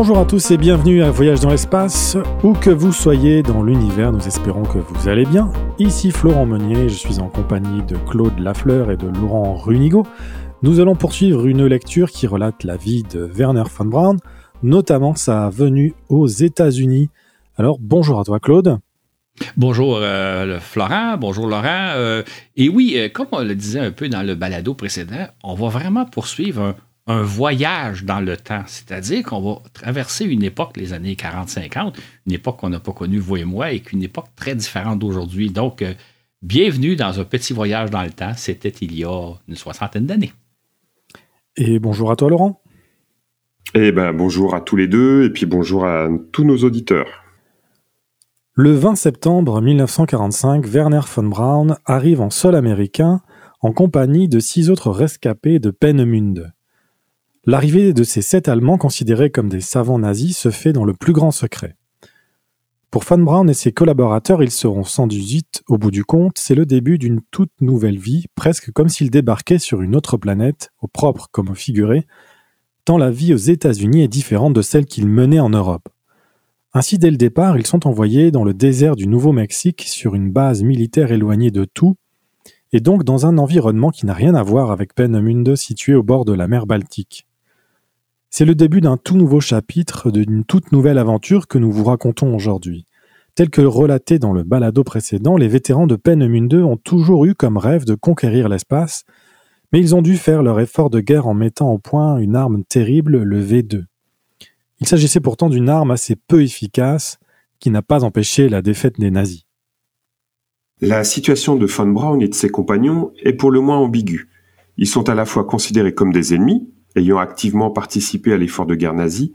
Bonjour à tous et bienvenue à Voyage dans l'espace. Où que vous soyez dans l'univers, nous espérons que vous allez bien. Ici Florent Meunier, je suis en compagnie de Claude Lafleur et de Laurent Runigo. Nous allons poursuivre une lecture qui relate la vie de Werner von Braun, notamment sa venue aux États-Unis. Alors bonjour à toi Claude. Bonjour euh, Florent, bonjour Laurent. Euh, et oui, euh, comme on le disait un peu dans le balado précédent, on va vraiment poursuivre un, un voyage dans le temps. C'est-à-dire qu'on va traverser une époque, les années 40-50, une époque qu'on n'a pas connue, vous et moi, et qu'une époque très différente d'aujourd'hui. Donc, euh, bienvenue dans un petit voyage dans le temps. C'était il y a une soixantaine d'années. Et bonjour à toi, Laurent. Eh ben, bonjour à tous les deux, et puis bonjour à tous nos auditeurs. Le 20 septembre 1945, Werner von Braun arrive en sol américain en compagnie de six autres rescapés de Peenemünde. L'arrivée de ces sept Allemands considérés comme des savants nazis se fait dans le plus grand secret. Pour Von Braun et ses collaborateurs, ils seront 118 au bout du compte, c'est le début d'une toute nouvelle vie, presque comme s'ils débarquaient sur une autre planète, au propre comme au figuré, tant la vie aux États-Unis est différente de celle qu'ils menaient en Europe. Ainsi, dès le départ, ils sont envoyés dans le désert du Nouveau-Mexique sur une base militaire éloignée de tout, et donc dans un environnement qui n'a rien à voir avec Peenemünde situé au bord de la mer Baltique. C'est le début d'un tout nouveau chapitre, d'une toute nouvelle aventure que nous vous racontons aujourd'hui. Tel que relaté dans le balado précédent, les vétérans de Peenemünde ont toujours eu comme rêve de conquérir l'espace, mais ils ont dû faire leur effort de guerre en mettant au point une arme terrible, le V2. Il s'agissait pourtant d'une arme assez peu efficace, qui n'a pas empêché la défaite des nazis. La situation de Von Braun et de ses compagnons est pour le moins ambiguë. Ils sont à la fois considérés comme des ennemis, ayant activement participé à l'effort de guerre nazi,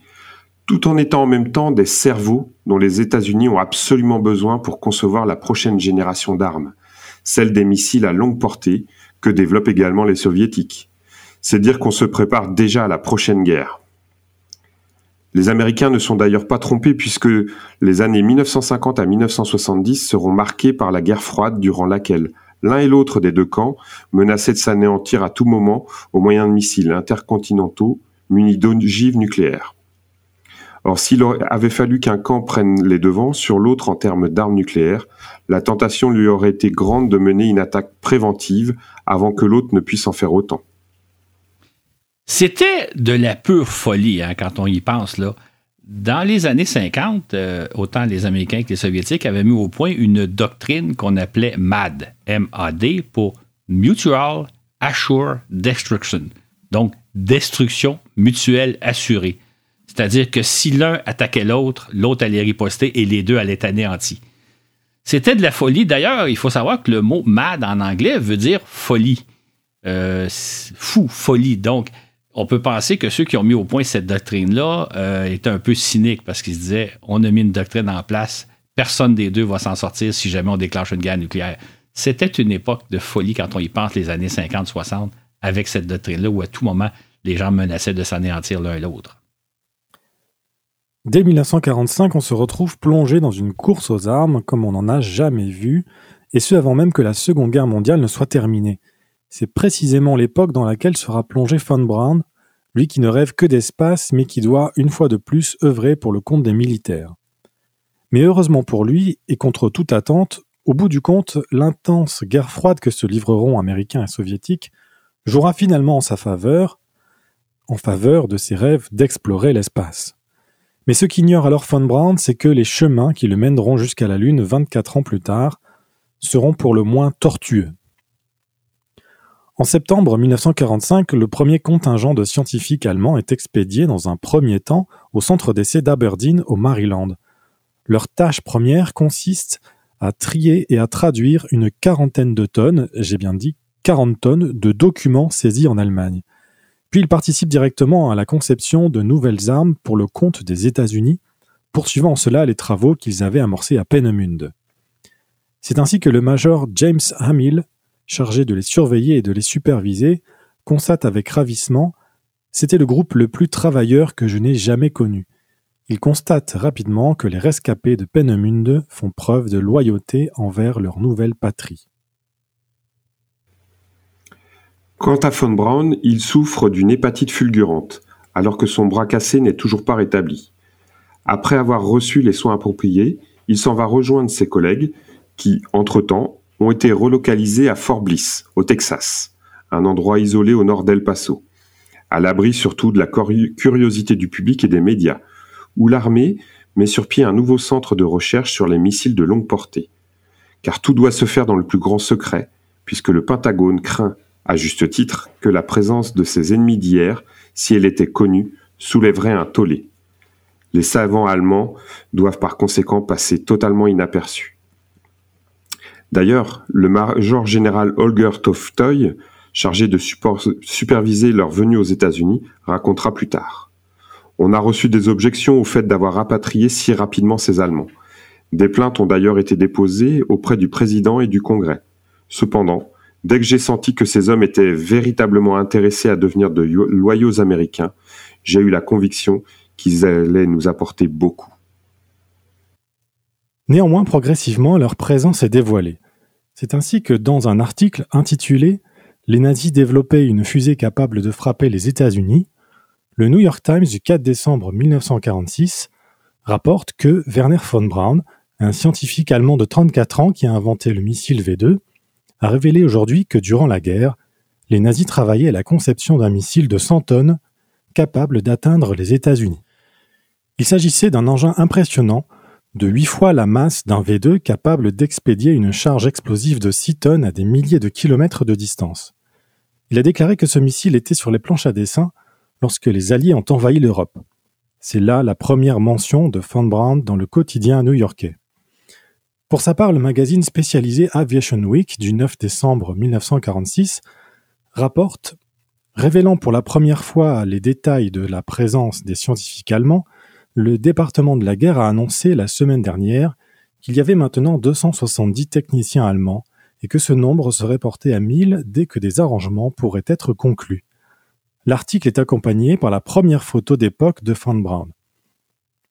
tout en étant en même temps des cerveaux dont les États-Unis ont absolument besoin pour concevoir la prochaine génération d'armes, celle des missiles à longue portée que développent également les soviétiques. C'est dire qu'on se prépare déjà à la prochaine guerre. Les Américains ne sont d'ailleurs pas trompés puisque les années 1950 à 1970 seront marquées par la guerre froide durant laquelle L'un et l'autre des deux camps menaçaient de s'anéantir à tout moment au moyen de missiles intercontinentaux munis d'ogives nucléaires. Or, s'il avait fallu qu'un camp prenne les devants sur l'autre en termes d'armes nucléaires, la tentation lui aurait été grande de mener une attaque préventive avant que l'autre ne puisse en faire autant. C'était de la pure folie hein, quand on y pense là. Dans les années 50, euh, autant les Américains que les Soviétiques avaient mis au point une doctrine qu'on appelait MAD, M-A-D, pour Mutual Assured Destruction. Donc, destruction mutuelle assurée. C'est-à-dire que si l'un attaquait l'autre, l'autre allait riposter et les deux allaient être anéantis. C'était de la folie. D'ailleurs, il faut savoir que le mot MAD en anglais veut dire folie. Euh, fou, folie. Donc, on peut penser que ceux qui ont mis au point cette doctrine-là euh, étaient un peu cyniques parce qu'ils se disaient on a mis une doctrine en place, personne des deux va s'en sortir si jamais on déclenche une guerre nucléaire. C'était une époque de folie quand on y pense, les années 50-60, avec cette doctrine-là où à tout moment, les gens menaçaient de s'anéantir l'un l'autre. Dès 1945, on se retrouve plongé dans une course aux armes comme on n'en a jamais vu, et ce avant même que la Seconde Guerre mondiale ne soit terminée. C'est précisément l'époque dans laquelle sera plongé Von Braun, lui qui ne rêve que d'espace mais qui doit une fois de plus œuvrer pour le compte des militaires. Mais heureusement pour lui, et contre toute attente, au bout du compte, l'intense guerre froide que se livreront Américains et Soviétiques jouera finalement en sa faveur, en faveur de ses rêves d'explorer l'espace. Mais ce qu'ignore alors von Braun, c'est que les chemins qui le mèneront jusqu'à la Lune 24 ans plus tard seront pour le moins tortueux. En septembre 1945, le premier contingent de scientifiques allemands est expédié dans un premier temps au centre d'essai d'Aberdeen au Maryland. Leur tâche première consiste à trier et à traduire une quarantaine de tonnes, j'ai bien dit 40 tonnes, de documents saisis en Allemagne. Puis ils participent directement à la conception de nouvelles armes pour le compte des États-Unis, poursuivant en cela les travaux qu'ils avaient amorcés à Peenemünde. C'est ainsi que le major James Hamill chargé de les surveiller et de les superviser, constate avec ravissement C'était le groupe le plus travailleur que je n'ai jamais connu. Il constate rapidement que les rescapés de Peenemünde font preuve de loyauté envers leur nouvelle patrie. Quant à von Braun, il souffre d'une hépatite fulgurante, alors que son bras cassé n'est toujours pas rétabli. Après avoir reçu les soins appropriés, il s'en va rejoindre ses collègues qui, entre-temps, ont été relocalisés à Fort Bliss, au Texas, un endroit isolé au nord d'El Paso, à l'abri surtout de la curiosité du public et des médias, où l'armée met sur pied un nouveau centre de recherche sur les missiles de longue portée. Car tout doit se faire dans le plus grand secret, puisque le Pentagone craint, à juste titre, que la présence de ses ennemis d'hier, si elle était connue, soulèverait un tollé. Les savants allemands doivent par conséquent passer totalement inaperçus. D'ailleurs, le major général Holger Toftoy, chargé de superviser leur venue aux États-Unis, racontera plus tard. On a reçu des objections au fait d'avoir rapatrié si rapidement ces Allemands. Des plaintes ont d'ailleurs été déposées auprès du président et du Congrès. Cependant, dès que j'ai senti que ces hommes étaient véritablement intéressés à devenir de loyaux Américains, j'ai eu la conviction qu'ils allaient nous apporter beaucoup. Néanmoins, progressivement, leur présence est dévoilée. C'est ainsi que dans un article intitulé Les nazis développaient une fusée capable de frapper les États-Unis, le New York Times du 4 décembre 1946 rapporte que Werner von Braun, un scientifique allemand de 34 ans qui a inventé le missile V2, a révélé aujourd'hui que durant la guerre, les nazis travaillaient à la conception d'un missile de 100 tonnes capable d'atteindre les États-Unis. Il s'agissait d'un engin impressionnant, de 8 fois la masse d'un V2 capable d'expédier une charge explosive de 6 tonnes à des milliers de kilomètres de distance. Il a déclaré que ce missile était sur les planches à dessin lorsque les Alliés ont envahi l'Europe. C'est là la première mention de Von Braun dans le quotidien new-yorkais. Pour sa part, le magazine spécialisé Aviation Week du 9 décembre 1946 rapporte, révélant pour la première fois les détails de la présence des scientifiques allemands, le département de la guerre a annoncé la semaine dernière qu'il y avait maintenant 270 techniciens allemands et que ce nombre serait porté à 1000 dès que des arrangements pourraient être conclus. L'article est accompagné par la première photo d'époque de Von Braun.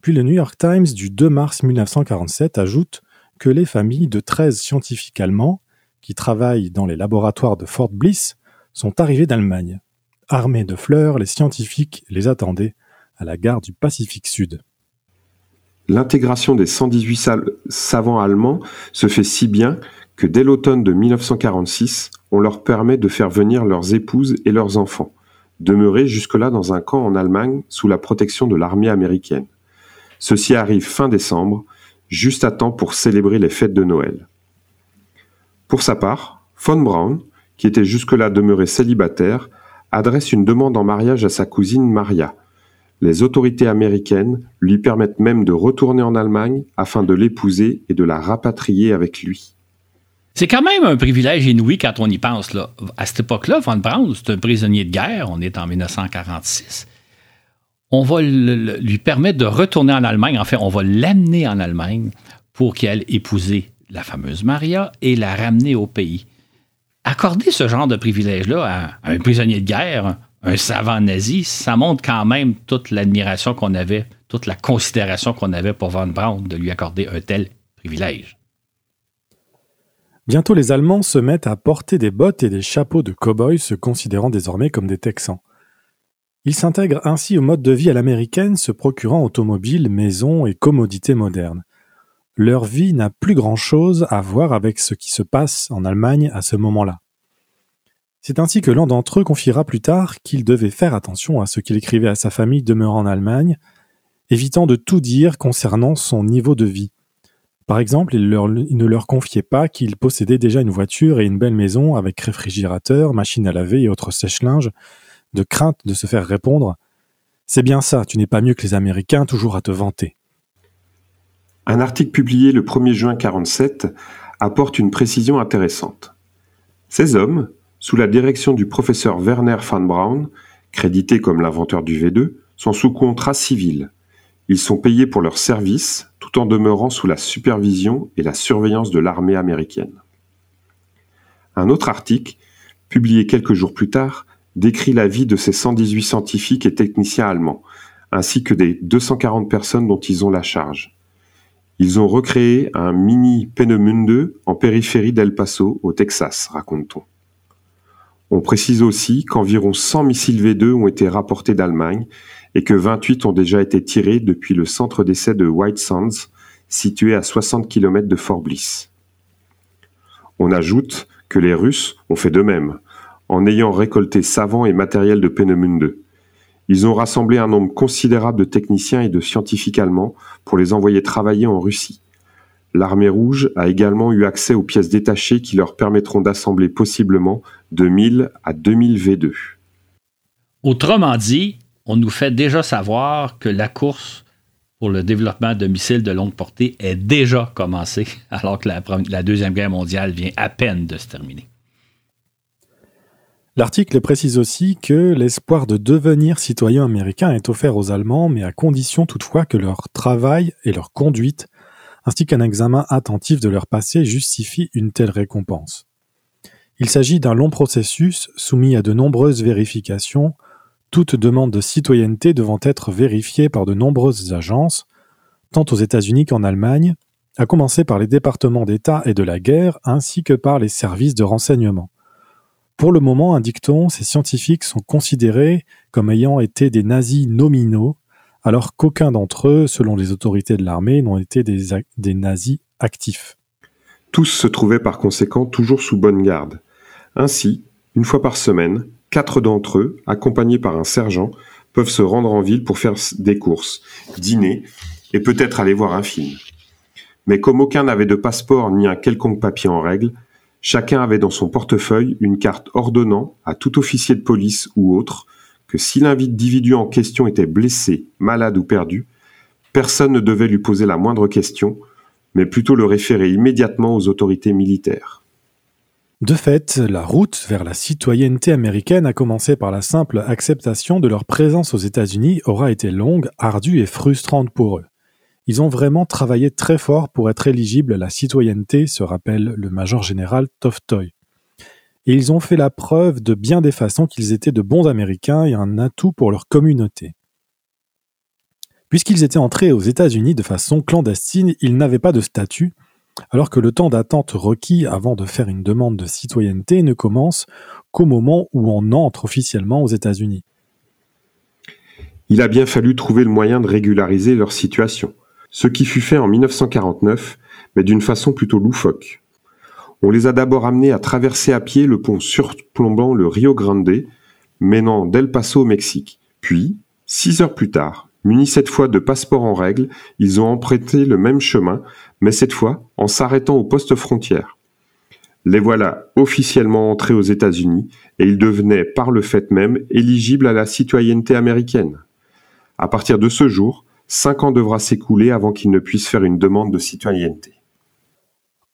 Puis le New York Times du 2 mars 1947 ajoute que les familles de 13 scientifiques allemands qui travaillent dans les laboratoires de Fort Bliss sont arrivés d'Allemagne. Armés de fleurs, les scientifiques les attendaient à la gare du Pacifique Sud. L'intégration des 118 savants allemands se fait si bien que dès l'automne de 1946, on leur permet de faire venir leurs épouses et leurs enfants demeuré jusque-là dans un camp en Allemagne sous la protection de l'armée américaine. Ceci arrive fin décembre, juste à temps pour célébrer les fêtes de Noël. Pour sa part, von Braun, qui était jusque-là demeuré célibataire, adresse une demande en mariage à sa cousine Maria. Les autorités américaines lui permettent même de retourner en Allemagne afin de l'épouser et de la rapatrier avec lui. C'est quand même un privilège inouï quand on y pense. Là. À cette époque-là, Von Braun, c'est un prisonnier de guerre. On est en 1946. On va lui permettre de retourner en Allemagne. En fait, on va l'amener en Allemagne pour qu'elle épouser la fameuse Maria et la ramener au pays. Accorder ce genre de privilège-là à un prisonnier de guerre, un savant nazi, ça montre quand même toute l'admiration qu'on avait, toute la considération qu'on avait pour Von Braun de lui accorder un tel privilège. Bientôt les Allemands se mettent à porter des bottes et des chapeaux de cow-boys se considérant désormais comme des Texans. Ils s'intègrent ainsi au mode de vie à l'américaine, se procurant automobiles, maisons et commodités modernes. Leur vie n'a plus grand-chose à voir avec ce qui se passe en Allemagne à ce moment-là. C'est ainsi que l'un d'entre eux confiera plus tard qu'il devait faire attention à ce qu'il écrivait à sa famille demeurant en Allemagne, évitant de tout dire concernant son niveau de vie. Par exemple, il, ne leur confiait pas qu'il possédait déjà une voiture et une belle maison avec réfrigérateur, machine à laver et autres sèche-linge, de crainte de se faire répondre C'est bien ça, tu n'es pas mieux que les Américains, toujours à te vanter. Un article publié le 1er juin 1947 apporte une précision intéressante. Ces hommes, sous la direction du professeur Werner von Braun, crédité comme l'inventeur du V2, sont sous contrat civil. Ils sont payés pour leur service tout en demeurant sous la supervision et la surveillance de l'armée américaine. Un autre article, publié quelques jours plus tard, décrit la vie de ces 118 scientifiques et techniciens allemands, ainsi que des 240 personnes dont ils ont la charge. Ils ont recréé un mini Peenemünde en périphérie d'El Paso, au Texas, raconte-t-on. On précise aussi qu'environ 100 missiles V2 ont été rapportés d'Allemagne et que 28 ont déjà été tirés depuis le centre d'essai de White Sands, situé à 60 km de Fort Bliss. On ajoute que les Russes ont fait de même, en ayant récolté savants et matériel de Peenemünde. Ils ont rassemblé un nombre considérable de techniciens et de scientifiques allemands pour les envoyer travailler en Russie. L'armée rouge a également eu accès aux pièces détachées qui leur permettront d'assembler possiblement de 1000 à 2000 V2. Autrement dit, on nous fait déjà savoir que la course pour le développement de missiles de longue portée est déjà commencée, alors que la, la Deuxième Guerre mondiale vient à peine de se terminer. L'article précise aussi que l'espoir de devenir citoyen américain est offert aux Allemands, mais à condition toutefois que leur travail et leur conduite, ainsi qu'un examen attentif de leur passé, justifient une telle récompense. Il s'agit d'un long processus soumis à de nombreuses vérifications, toute demande de citoyenneté devant être vérifiée par de nombreuses agences, tant aux États-Unis qu'en Allemagne, à commencer par les départements d'État et de la guerre, ainsi que par les services de renseignement. Pour le moment, indique-t-on, ces scientifiques sont considérés comme ayant été des nazis nominaux, alors qu'aucun d'entre eux, selon les autorités de l'armée, n'ont été des, nazis actifs. Tous se trouvaient par conséquent toujours sous bonne garde. Ainsi, une fois par semaine, quatre d'entre eux, accompagnés par un sergent, peuvent se rendre en ville pour faire des courses, dîner et peut-être aller voir un film. Mais comme aucun n'avait de passeport ni un quelconque papier en règle, Chacun avait dans son portefeuille une carte ordonnant à tout officier de police ou autre que si l'individu en question était blessé, malade ou perdu, personne ne devait lui poser la moindre question, mais plutôt le référer immédiatement aux autorités militaires. De fait, la route vers la citoyenneté américaine, à commencer par la simple acceptation de leur présence aux États-Unis, aura été longue, ardue et frustrante pour eux. Ils ont vraiment travaillé très fort pour être éligibles à la citoyenneté, se rappelle le major général Toftoy. Et ils ont fait la preuve de bien des façons qu'ils étaient de bons Américains et un atout pour leur communauté. Puisqu'ils étaient entrés aux États-Unis de façon clandestine, ils n'avaient pas de statut, alors que le temps d'attente requis avant de faire une demande de citoyenneté ne commence qu'au moment où on entre officiellement aux États-Unis. Il a bien fallu trouver le moyen de régulariser leur situation ce qui fut fait en 1949, mais d'une façon plutôt loufoque. On les a d'abord amenés à traverser à pied le pont surplombant le Rio Grande, menant d'El Paso au Mexique. Puis, six heures plus tard, munis cette fois de passeports en règle, ils ont emprunté le même chemin, mais cette fois en s'arrêtant au poste frontière. Les voilà officiellement entrés aux États-Unis et ils devenaient par le fait même éligibles à la citoyenneté américaine. À partir de ce jour, cinq ans devra s'écouler avant qu'ils ne puissent faire une demande de citoyenneté.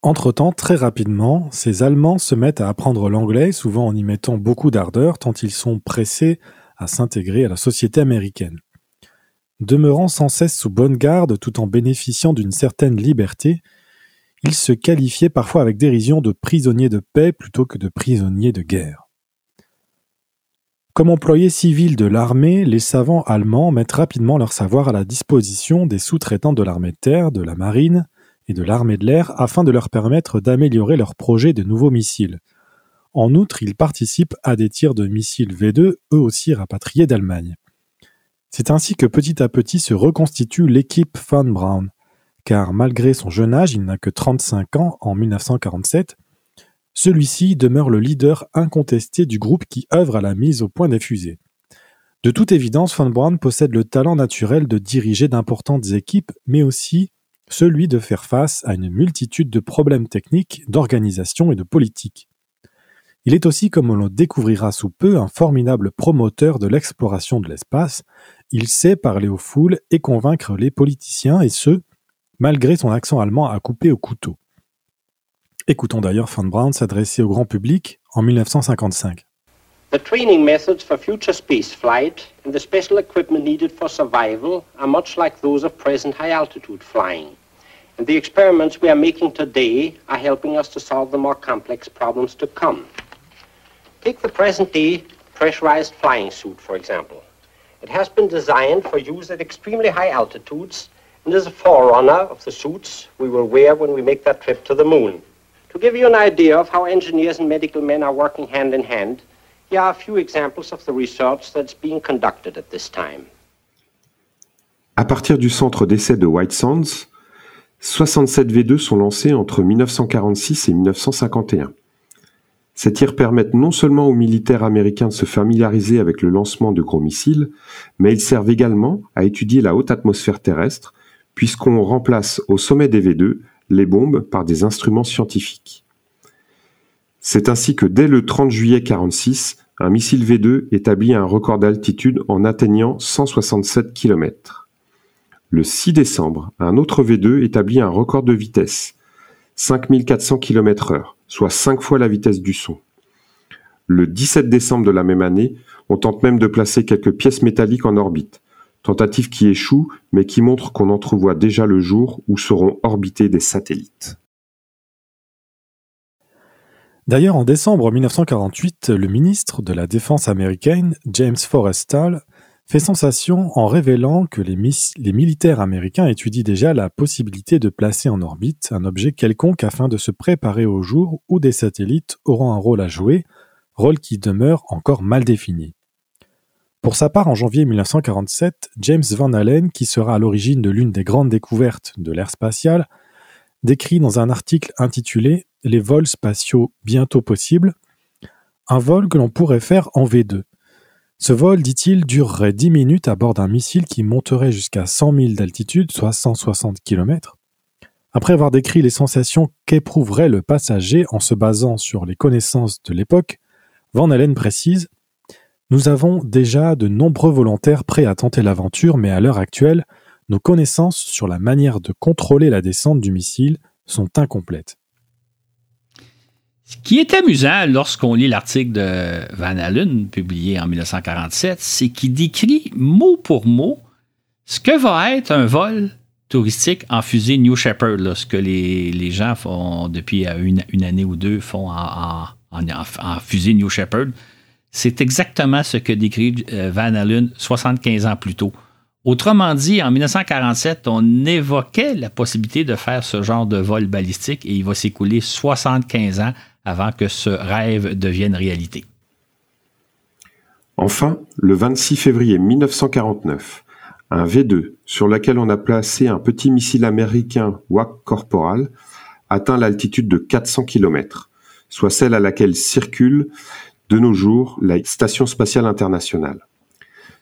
Entre-temps, très rapidement, ces Allemands se mettent à apprendre l'anglais, souvent en y mettant beaucoup d'ardeur, tant ils sont pressés à s'intégrer à la société américaine. Demeurant sans cesse sous bonne garde tout en bénéficiant d'une certaine liberté, ils se qualifiaient parfois avec dérision de prisonniers de paix plutôt que de prisonniers de guerre. Comme employés civils de l'armée, les savants allemands mettent rapidement leur savoir à la disposition des sous-traitants de l'armée de terre, de la marine de l'armée de l'air afin de leur permettre d'améliorer leurs projets de nouveaux missiles. En outre, ils participent à des tirs de missiles V2, eux aussi rapatriés d'Allemagne. C'est ainsi que petit à petit se reconstitue l'équipe Von Braun, car malgré son jeune âge, il n'a que 35 ans en 1947, celui-ci demeure le leader incontesté du groupe qui œuvre à la mise au point des fusées. De toute évidence, Von Braun possède le talent naturel de diriger d'importantes équipes, mais aussi celui de faire face à une multitude de problèmes techniques, d'organisation et de politique. Il est aussi, comme on le découvrira sous peu, un formidable promoteur de l'exploration de l'espace. Il sait parler aux foules et convaincre les politiciens, et ce, malgré son accent allemand à couper au couteau. Écoutons d'ailleurs Von Braun s'adresser au grand public en 1955. The training methods for future space flight and the special equipment needed for survival are much like those of present high altitude flying. And the experiments we are making today are helping us to solve the more complex problems to come. Take the present day pressurized flying suit, for example. It has been designed for use at extremely high altitudes and is a forerunner of the suits we will wear when we make that trip to the moon. To give you an idea of how engineers and medical men are working hand in hand, here are a few examples of the research that's being conducted at this time. À partir du centre d'essai de White Sands, 67 V2 sont lancés entre 1946 et 1951. Ces tirs permettent non seulement aux militaires américains de se familiariser avec le lancement de gros missiles, mais ils servent également à étudier la haute atmosphère terrestre, puisqu'on remplace au sommet des V2 les bombes par des instruments scientifiques. C'est ainsi que dès le 30 juillet 1946, un missile V2 établit un record d'altitude en atteignant 167 km. Le 6 décembre, un autre V2 établit un record de vitesse, 5400 km/h, soit 5 fois la vitesse du son. Le 17 décembre de la même année, on tente même de placer quelques pièces métalliques en orbite, tentative qui échoue, mais qui montre qu'on entrevoit déjà le jour où seront orbités des satellites. D'ailleurs, en décembre 1948, le ministre de la Défense américaine, James Forrestal, fait sensation en révélant que les, militaires américains étudient déjà la possibilité de placer en orbite un objet quelconque afin de se préparer au jour où des satellites auront un rôle à jouer, rôle qui demeure encore mal défini. Pour sa part, en janvier 1947, James Van Allen, qui sera à l'origine de l'une des grandes découvertes de l'ère spatiale, décrit dans un article intitulé Les vols spatiaux bientôt possibles, un vol que l'on pourrait faire en V2. Ce vol, dit-il, durerait 10 minutes à bord d'un missile qui monterait jusqu'à 100 000 d'altitude, soit 160 km. Après avoir décrit les sensations qu'éprouverait le passager en se basant sur les connaissances de l'époque, Van Allen précise Nous avons déjà de nombreux volontaires prêts à tenter l'aventure, mais à l'heure actuelle, nos connaissances sur la manière de contrôler la descente du missile sont incomplètes. Ce qui est amusant lorsqu'on lit l'article de Van Allen publié en 1947, c'est qu'il décrit mot pour mot ce que va être un vol touristique en fusée New Shepard, ce que les, gens font depuis une, année ou deux font en, fusée New Shepard. C'est exactement ce que décrit euh, Van Allen 75 ans plus tôt. Autrement dit, en 1947, on évoquait la possibilité de faire ce genre de vol balistique et il va s'écouler 75 ans avant que ce rêve devienne réalité. Enfin, le 26 février 1949, un V2 sur lequel on a placé un petit missile américain WAC Corporal atteint l'altitude de 400 km, soit celle à laquelle circule de nos jours la Station spatiale internationale.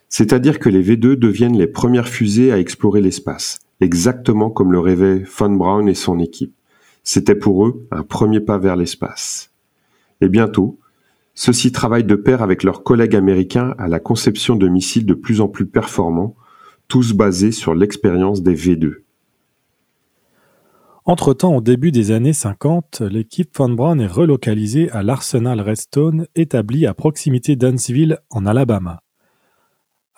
C'est-à-dire que les V2 deviennent les premières fusées à explorer l'espace, exactement comme le rêvaient Von Braun et son équipe. C'était pour eux un premier pas vers l'espace. Et bientôt, ceux-ci travaillent de pair avec leurs collègues américains à la conception de missiles de plus en plus performants, tous basés sur l'expérience des V2. Entre-temps, au début des années 50, l'équipe Von Braun est relocalisée à l'arsenal Redstone établi à proximité d'Huntsville en Alabama.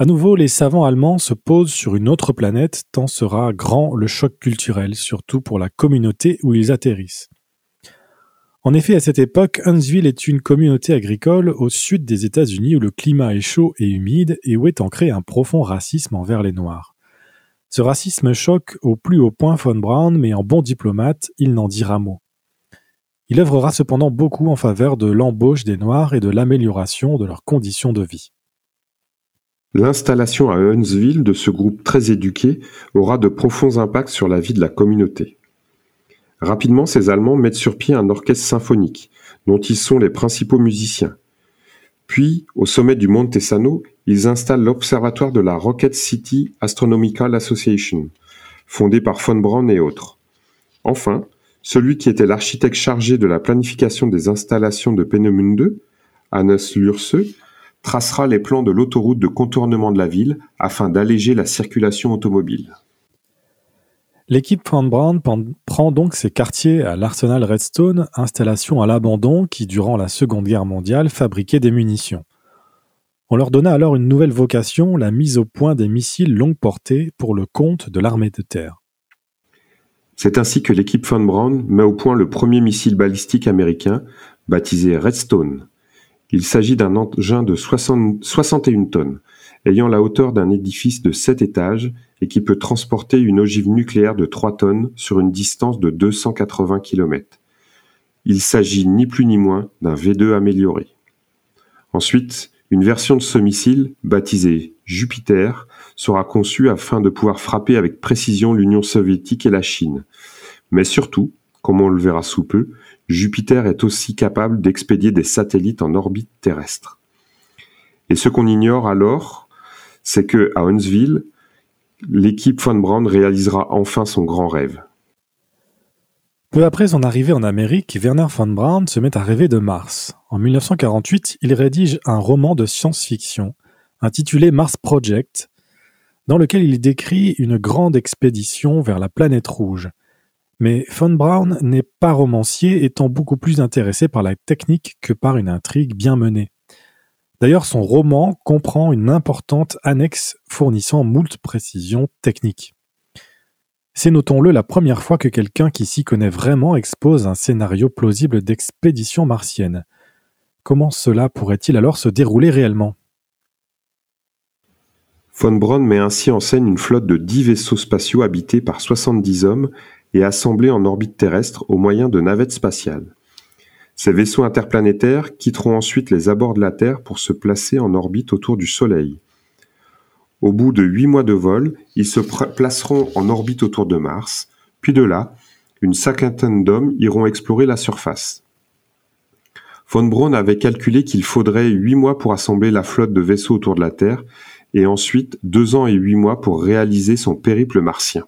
À nouveau, les savants allemands se posent sur une autre planète tant sera grand le choc culturel, surtout pour la communauté où ils atterrissent. En effet, à cette époque, Huntsville est une communauté agricole au sud des États-Unis où le climat est chaud et humide et où est ancré un profond racisme envers les Noirs. Ce racisme choque au plus haut point Von Braun, mais en bon diplomate, il n'en dira mot. Il œuvrera cependant beaucoup en faveur de l'embauche des Noirs et de l'amélioration de leurs conditions de vie. L'installation à Huntsville de ce groupe très éduqué aura de profonds impacts sur la vie de la communauté. Rapidement, ces Allemands mettent sur pied un orchestre symphonique, dont ils sont les principaux musiciens. Puis, au sommet du Monte Tessano, ils installent l'observatoire de la Rocket City Astronomical Association, fondé par von Braun et autres. Enfin, celui qui était l'architecte chargé de la planification des installations de Peenemünde, Hannes Lürse, tracera les plans de l'autoroute de contournement de la ville afin d'alléger la circulation automobile. L'équipe Von Braun prend donc ses quartiers à l'Arsenal Redstone, installation à l'abandon qui, durant la Seconde Guerre mondiale, fabriquait des munitions. On leur donna alors une nouvelle vocation, la mise au point des missiles longue portée pour le compte de l'armée de terre. C'est ainsi que l'équipe Von Braun met au point le premier missile balistique américain, baptisé Redstone. Il s'agit d'un engin de 61 tonnes, ayant la hauteur d'un édifice de 7 étages et qui peut transporter une ogive nucléaire de 3 tonnes sur une distance de 280 km. Il s'agit ni plus ni moins d'un V2 amélioré. Ensuite, Une version de ce missile, baptisée Jupiter, sera conçue afin de pouvoir frapper avec précision l'Union soviétique et la Chine. Mais surtout, comme on le verra sous peu, Jupiter est aussi capable d'expédier des satellites en orbite terrestre. Et ce qu'on ignore alors, c'est que à Huntsville, l'équipe von Braun réalisera enfin son grand rêve. Peu après son arrivée en Amérique, Werner von Braun se met à rêver de Mars. En 1948, il rédige un roman de science-fiction intitulé Mars Project, dans lequel il décrit une grande expédition vers la planète rouge. Mais von Braun n'est pas romancier, étant beaucoup plus intéressé par la technique que par une intrigue bien menée. D'ailleurs, son roman comprend une importante annexe fournissant moult précisions techniques. C'est, notons-le, la première fois que quelqu'un qui s'y connaît vraiment expose un scénario plausible d'expédition martienne. Comment cela pourrait-il alors se dérouler réellement? Von Braun met ainsi en scène une flotte de dix vaisseaux spatiaux habités par 70 hommes et assemblés en orbite terrestre au moyen de navettes spatiales. Ces vaisseaux interplanétaires quitteront ensuite les abords de la Terre pour se placer en orbite autour du Soleil. Au bout de huit mois de vol, ils se placeront en orbite autour de Mars, puis de là, une cinquantaine d'hommes iront explorer la surface. Von Braun avait calculé qu'il faudrait huit mois pour assembler la flotte de vaisseaux autour de la Terre, et ensuite deux ans et huit mois pour réaliser son périple martien.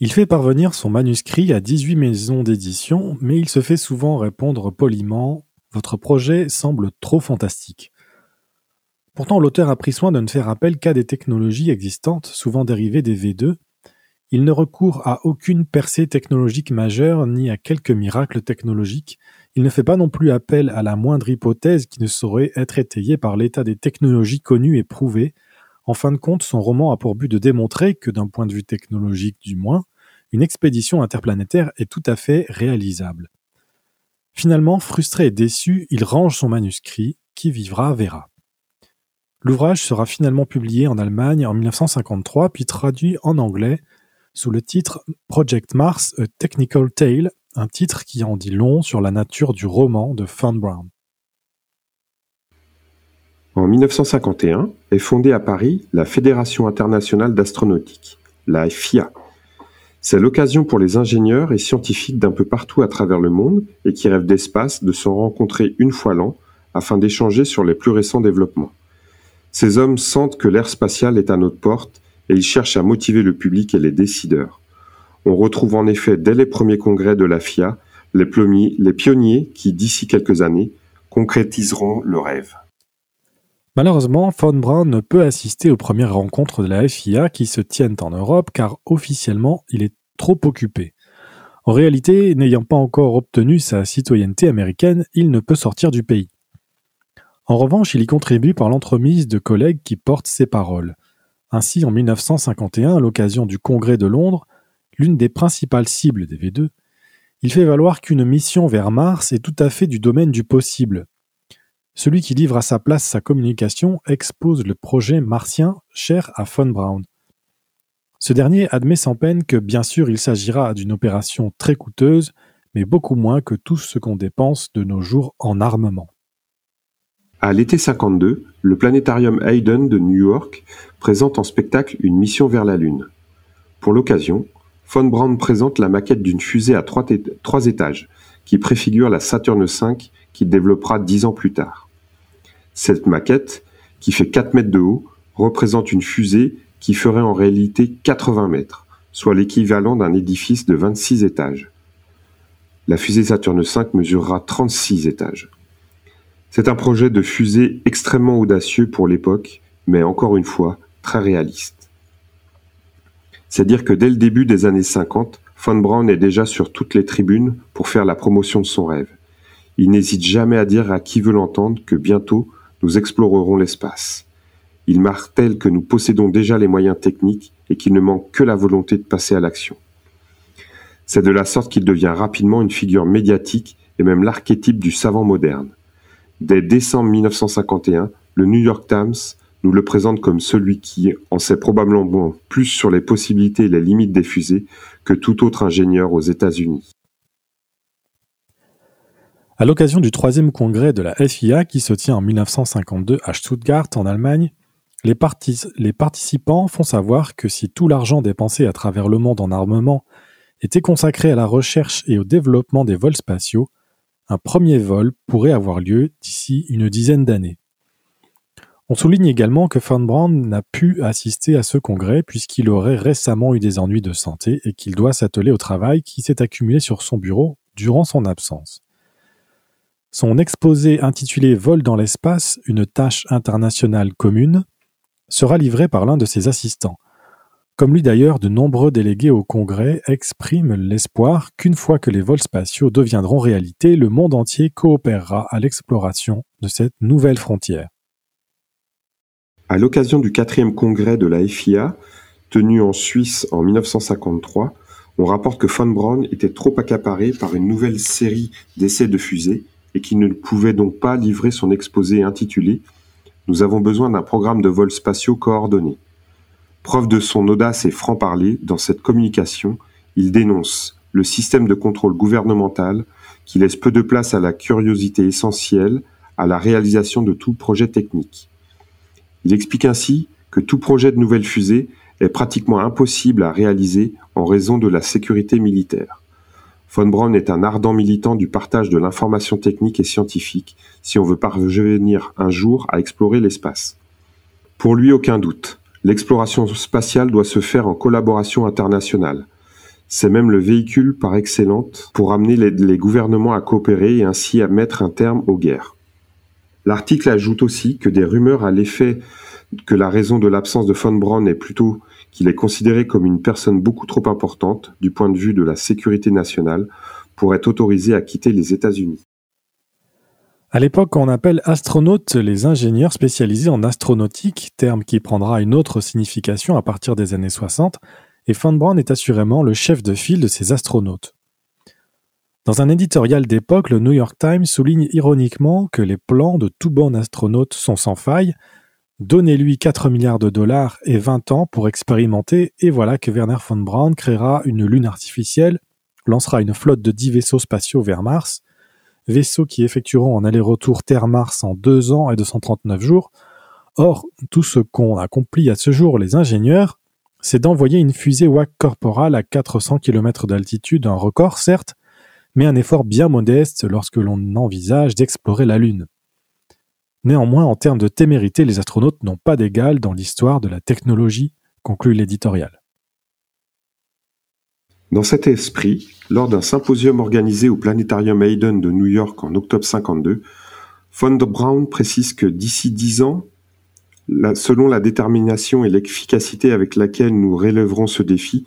Il fait parvenir son manuscrit à 18 maisons d'édition, mais il se fait souvent répondre poliment Votre projet semble trop fantastique. Pourtant, l'auteur a pris soin de ne faire appel qu'à des technologies existantes, souvent dérivées des V2. Il ne recourt à aucune percée technologique majeure ni à quelque miracle technologique. Il ne fait pas non plus appel à la moindre hypothèse qui ne saurait être étayée par l'état des technologies connues et prouvées, en fin de compte, son roman a pour but de démontrer que, d'un point de vue technologique du moins, une expédition interplanétaire est tout à fait réalisable. Finalement, frustré et déçu, il range son manuscrit, qui vivra verra. L'ouvrage sera finalement publié en Allemagne en 1953, puis traduit en anglais sous le titre Project Mars, A Technical Tale, un titre qui en dit long sur la nature du roman de Von Brown. En 1951 est fondée à Paris la Fédération internationale d'astronautique, la FIA. C'est l'occasion pour les ingénieurs et scientifiques d'un peu partout à travers le monde et qui rêvent d'espace de se rencontrer une fois l'an afin d'échanger sur les plus récents développements. Ces hommes sentent que l'ère spatiale est à notre porte et ils cherchent à motiver le public et les décideurs. On retrouve en effet dès les premiers congrès de la FIA les, les pionniers qui, d'ici quelques années, concrétiseront le rêve. Malheureusement, Von Braun ne peut assister aux premières rencontres de la FIA qui se tiennent en Europe car officiellement il est trop occupé. En réalité, n'ayant pas encore obtenu sa citoyenneté américaine, il ne peut sortir du pays. En revanche, il y contribue par l'entremise de collègues qui portent ses paroles. Ainsi, en 1951, à l'occasion du Congrès de Londres, l'une des principales cibles des V2, il fait valoir qu'une mission vers Mars est tout à fait du domaine du possible, celui qui livre à sa place sa communication expose le projet martien cher à von Braun. Ce dernier admet sans peine que bien sûr il s'agira d'une opération très coûteuse, mais beaucoup moins que tout ce qu'on dépense de nos jours en armement. À l'été 52, le planétarium Hayden de New York présente en spectacle une mission vers la Lune. Pour l'occasion, von Braun présente la maquette d'une fusée à trois, trois étages, qui préfigure la Saturne V qu'il développera dix ans plus tard. Cette maquette, qui fait 4 mètres de haut, représente une fusée qui ferait en réalité 80 mètres, soit l'équivalent d'un édifice de 26 étages. La fusée Saturne V mesurera 36 étages. C'est un projet de fusée extrêmement audacieux pour l'époque, mais encore une fois, très réaliste. C'est dire que dès le début des années 50, Von Braun est déjà sur toutes les tribunes pour faire la promotion de son rêve. Il n'hésite jamais à dire à qui veut l'entendre que bientôt nous explorerons l'espace. Il martèle que nous possédons déjà les moyens techniques et qu'il ne manque que la volonté de passer à l'action. C'est de la sorte qu'il devient rapidement une figure médiatique et même l'archétype du savant moderne. Dès décembre 1951, le New York Times nous le présente comme celui qui en sait probablement plus sur les possibilités et les limites des fusées que tout autre ingénieur aux États-Unis. À l'occasion du troisième congrès de la FIA qui se tient en 1952 à Stuttgart en Allemagne, les, participants font savoir que si tout l'argent dépensé à travers le monde en armement était consacré à la recherche et au développement des vols spatiaux, un premier vol pourrait avoir lieu d'ici une dizaine d'années. On souligne également que Von Braun n'a pu assister à ce congrès puisqu'il aurait récemment eu des ennuis de santé et qu'il doit s'atteler au travail qui s'est accumulé sur son bureau durant son absence. Son exposé intitulé Vol dans l'espace, une tâche internationale commune, sera livré par l'un de ses assistants. Comme lui d'ailleurs, de nombreux délégués au Congrès expriment l'espoir qu'une fois que les vols spatiaux deviendront réalité, le monde entier coopérera à l'exploration de cette nouvelle frontière. À l'occasion du quatrième congrès de la FIA, tenu en Suisse en 1953, on rapporte que von Braun était trop accaparé par une nouvelle série d'essais de fusées et qu'il ne pouvait donc pas livrer son exposé intitulé Nous avons besoin d'un programme de vols spatiaux coordonné. Preuve de son audace et franc-parler, dans cette communication, il dénonce le système de contrôle gouvernemental qui laisse peu de place à la curiosité essentielle à la réalisation de tout projet technique. Il explique ainsi que tout projet de nouvelle fusée est pratiquement impossible à réaliser en raison de la sécurité militaire. Von Braun est un ardent militant du partage de l'information technique et scientifique si on veut parvenir un jour à explorer l'espace. Pour lui, aucun doute, l'exploration spatiale doit se faire en collaboration internationale. C'est même le véhicule par excellence pour amener les, gouvernements à coopérer et ainsi à mettre un terme aux guerres. L'article ajoute aussi que des rumeurs à l'effet que la raison de l'absence de Von Braun est plutôt qu'il est considéré comme une personne beaucoup trop importante du point de vue de la sécurité nationale pour être autorisé à quitter les États-Unis. À l'époque, on appelle astronautes les ingénieurs spécialisés en astronautique, terme qui prendra une autre signification à partir des années 60, et Von Braun est assurément le chef de file de ces astronautes. Dans un éditorial d'époque, le New York Times souligne ironiquement que les plans de tout bon astronaute sont sans faille. Donnez-lui 4 milliards de dollars et 20 ans pour expérimenter, et voilà que Werner von Braun créera une lune artificielle, lancera une flotte de 10 vaisseaux spatiaux vers Mars, vaisseaux qui effectueront un aller-retour Terre-Mars en 2 ans et 239 jours. Or, tout ce qu'ont accompli à ce jour les ingénieurs, c'est d'envoyer une fusée WAC corporale à 400 km d'altitude, un record certes, mais un effort bien modeste lorsque l'on envisage d'explorer la Lune. Néanmoins, en termes de témérité, les astronautes n'ont pas d'égal dans l'histoire de la technologie, conclut l'éditorial. Dans cet esprit, lors d'un symposium organisé au Planétarium Hayden de New York en octobre 52, von der Braun précise que d'ici dix ans, selon la détermination et l'efficacité avec laquelle nous relèverons ce défi,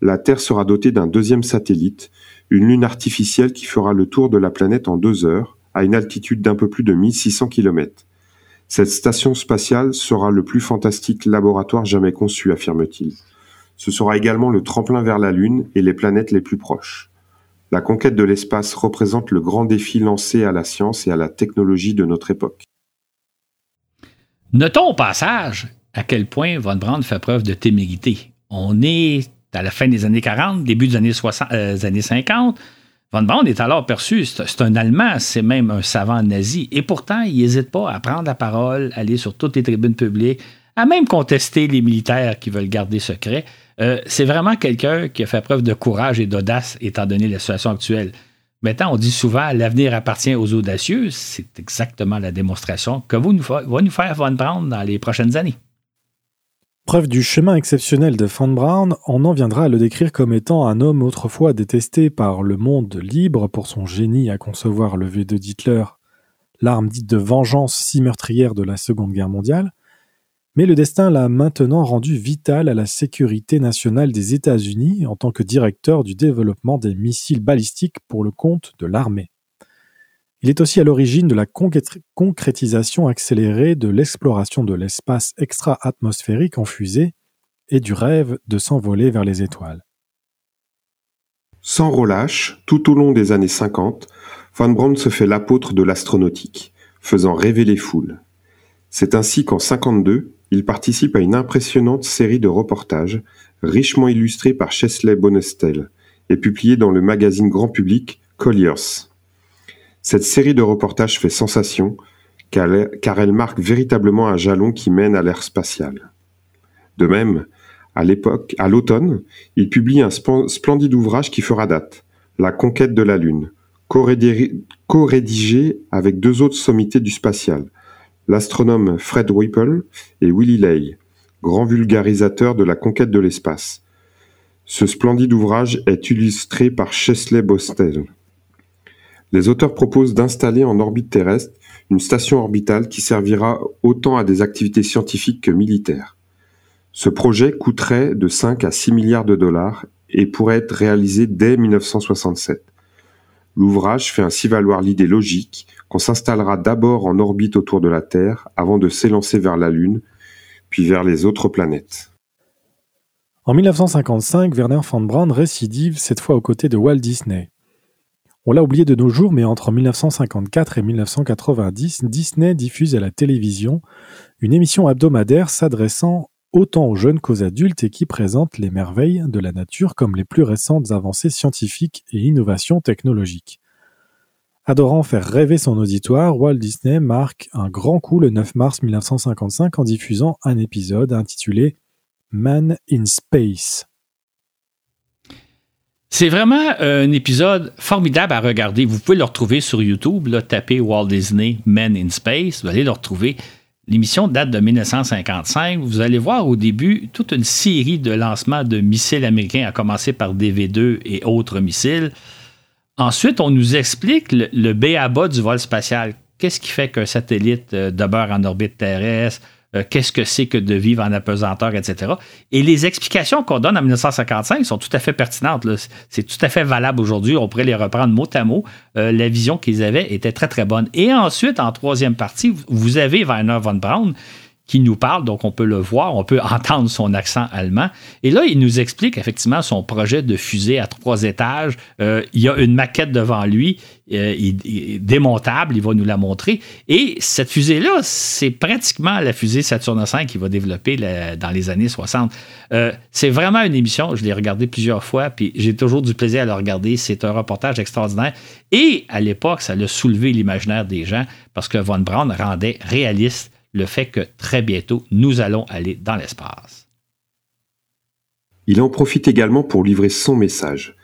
la Terre sera dotée d'un deuxième satellite, une lune artificielle qui fera le tour de la planète en deux heures, à une altitude d'un peu plus de 1600 km. Cette station spatiale sera le plus fantastique laboratoire jamais conçu, affirme-t-il. Ce sera également le tremplin vers la Lune et les planètes les plus proches. La conquête de l'espace représente le grand défi lancé à la science et à la technologie de notre époque. Notons au passage à quel point Von Braun fait preuve de témérité. On est à la fin des années 40, début des années, 60, euh, années 50. Von Braun est alors perçu, c'est un Allemand, c'est même un savant nazi. Et pourtant, il n'hésite pas à prendre la parole, aller sur toutes les tribunes publiques, à même contester les militaires qui veulent garder secret. Euh, c'est vraiment quelqu'un qui a fait preuve de courage et d'audace étant donné la situation actuelle. Maintenant, on dit souvent l'avenir appartient aux audacieux. C'est exactement la démonstration que vous nous va nous faire Von Braun dans les prochaines années. Preuve du chemin exceptionnel de Von Braun, on en viendra à le décrire comme étant un homme autrefois détesté par le monde libre pour son génie à concevoir le V2 d'Hitler, l'arme dite de vengeance si meurtrière de la Seconde Guerre mondiale, mais le destin l'a maintenant rendu vital à la sécurité nationale des États-Unis en tant que directeur du développement des missiles balistiques pour le compte de l'armée. Il est aussi à l'origine de la concrétisation accélérée de l'exploration de l'espace extra-atmosphérique en fusée et du rêve de s'envoler vers les étoiles. Sans relâche, tout au long des années 50, Van Braun se fait l'apôtre de l'astronautique, faisant rêver les foules. C'est ainsi qu'en 52, il participe à une impressionnante série de reportages, richement illustrés par Chesley Bonestel et publiés dans le magazine grand public Colliers. Cette série de reportages fait sensation car elle marque véritablement un jalon qui mène à l'ère spatiale. De même, à l'époque, à l'automne, il publie un splendide ouvrage qui fera date, La conquête de la Lune, co-rédigé avec deux autres sommités du spatial, l'astronome Fred Whipple et Willy Ley, grand vulgarisateur de la conquête de l'espace. Ce splendide ouvrage est illustré par Chesley Bostel. Les auteurs proposent d'installer en orbite terrestre une station orbitale qui servira autant à des activités scientifiques que militaires. Ce projet coûterait de 5 à 6 milliards de dollars et pourrait être réalisé dès 1967. L'ouvrage fait ainsi valoir l'idée logique qu'on s'installera d'abord en orbite autour de la Terre avant de s'élancer vers la Lune, puis vers les autres planètes. En 1955, Werner von Braun récidive, cette fois aux côtés de Walt Disney. On l'a oublié de nos jours, mais entre 1954 et 1990, Disney diffuse à la télévision une émission hebdomadaire s'adressant autant aux jeunes qu'aux adultes et qui présente les merveilles de la nature comme les plus récentes avancées scientifiques et innovations technologiques. Adorant faire rêver son auditoire, Walt Disney marque un grand coup le 9 mars 1955 en diffusant un épisode intitulé Man in Space. C'est vraiment un épisode formidable à regarder. Vous pouvez le retrouver sur YouTube. Là, tapez Walt Disney Men in Space. Vous allez le retrouver. L'émission date de 1955. Vous allez voir au début toute une série de lancements de missiles américains, à commencer par DV2 et autres missiles. Ensuite, on nous explique le, le B à bas du vol spatial. Qu'est-ce qui fait qu'un satellite euh, demeure en orbite terrestre? Euh, qu'est-ce que c'est que de vivre en apesanteur, etc. Et les explications qu'on donne en 1955 sont tout à fait pertinentes. C'est tout à fait valable aujourd'hui. On pourrait les reprendre mot à mot. Euh, la vision qu'ils avaient était très, très bonne. Et ensuite, en troisième partie, vous avez Werner von Braun qui nous parle, donc on peut le voir, on peut entendre son accent allemand. Et là, il nous explique effectivement son projet de fusée à trois étages. Euh, il y a une maquette devant lui, euh, il, démontable, il va nous la montrer. Et cette fusée-là, c'est pratiquement la fusée Saturne V qu'il va développer dans les années 60. Euh, c'est vraiment une émission, je l'ai regardé plusieurs fois, puis j'ai toujours du plaisir à le regarder. C'est un reportage extraordinaire. Et à l'époque, ça a soulevé l'imaginaire des gens parce que Von Braun rendait réaliste le fait que très bientôt, nous allons aller dans l'espace. Il en profite également pour livrer son message.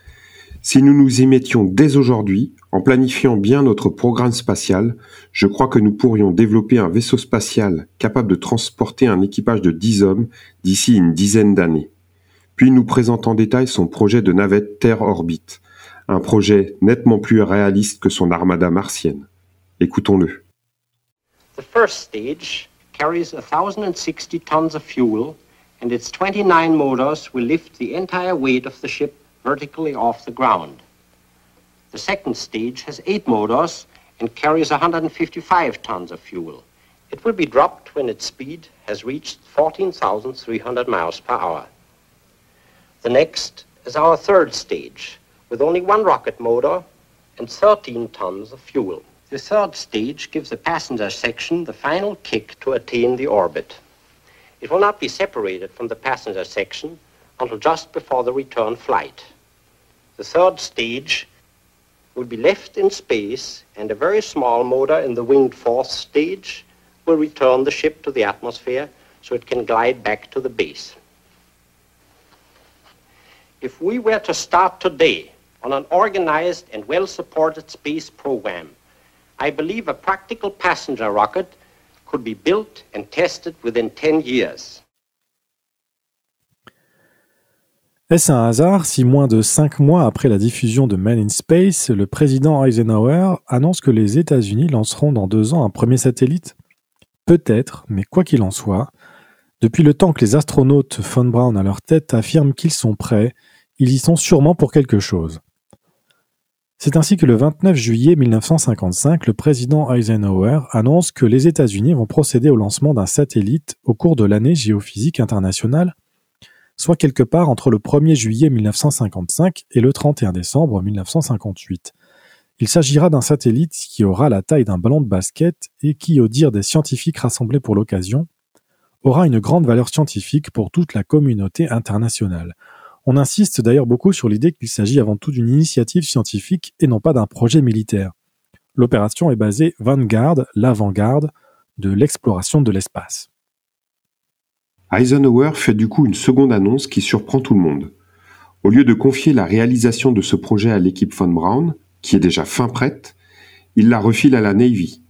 Si nous nous y mettions dès aujourd'hui, en planifiant bien notre programme spatial, je crois que nous pourrions développer un vaisseau spatial capable de transporter un équipage de 10 hommes d'ici une dizaine d'années. Puis il nous présente en détail son projet de navette Terre-Orbite, un projet nettement plus réaliste que son armada martienne. Écoutons-le. The first stage carries 1,060 tons of fuel, and its 29 motors will lift the entire weight of the ship vertically off the ground. The second stage has eight motors and carries 155 tons of fuel. It will be dropped when its speed has reached 14,300 miles per hour. The next is our third stage, with only one rocket motor and 13 tons of fuel. The third stage gives the passenger section the final kick to attain the orbit. It will not be separated from the passenger section until just before the return flight. The third stage will be left in space and a very small motor in the winged fourth stage will return the ship to the atmosphere so it can glide back to the base. If we were to start today on an organized and well-supported space program I believe a practical passenger rocket could be built and tested within 10 years. Est-ce un hasard si moins de cinq mois après la diffusion de Man in Space, le président Eisenhower annonce que les États-Unis lanceront dans deux ans un premier satellite? Peut-être, mais quoi qu'il en soit, depuis le temps que les astronautes von Braun à leur tête affirment qu'ils sont prêts, ils y sont sûrement pour quelque chose. C'est ainsi que le 29 juillet 1955, le président Eisenhower annonce que les États-Unis vont procéder au lancement d'un satellite au cours de l'année géophysique internationale, soit quelque part entre le 1er juillet 1955 et le 31 décembre 1958. Il s'agira d'un satellite qui aura la taille d'un ballon de basket et qui, au dire des scientifiques rassemblés pour l'occasion, aura une grande valeur scientifique pour toute la communauté internationale. On insiste d'ailleurs beaucoup sur l'idée qu'il s'agit avant tout d'une initiative scientifique et non pas d'un projet militaire. L'opération est basée Vanguard, l'avant-garde de l'exploration de l'espace. Eisenhower fait du coup une seconde annonce qui surprend tout le monde. Au lieu de confier la réalisation de ce projet à l'équipe von Braun, qui est déjà fin prête, il la refile à la Navy.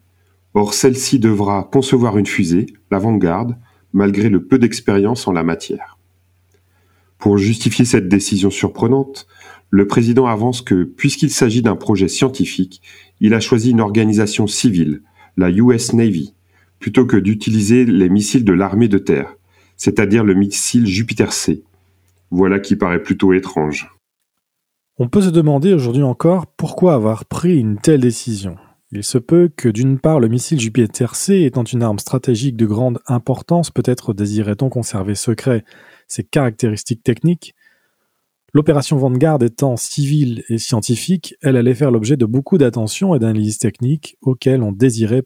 Or celle-ci devra concevoir une fusée, l'avant-garde, malgré le peu d'expérience en la matière. Pour justifier cette décision surprenante, le président avance que, puisqu'il s'agit d'un projet scientifique, il a choisi une organisation civile, la US Navy, plutôt que d'utiliser les missiles de l'armée de terre, c'est-à-dire le missile Jupiter C. Voilà qui paraît plutôt étrange. On peut se demander aujourd'hui encore pourquoi avoir pris une telle décision. Il se peut que d'une part le missile Jupiter-C étant une arme stratégique de grande importance, peut-être désirait-on conserver secret ses caractéristiques techniques. L'opération Vanguard étant civile et scientifique, elle allait faire l'objet de beaucoup d'attention et d'analyses techniques auxquelles on désirait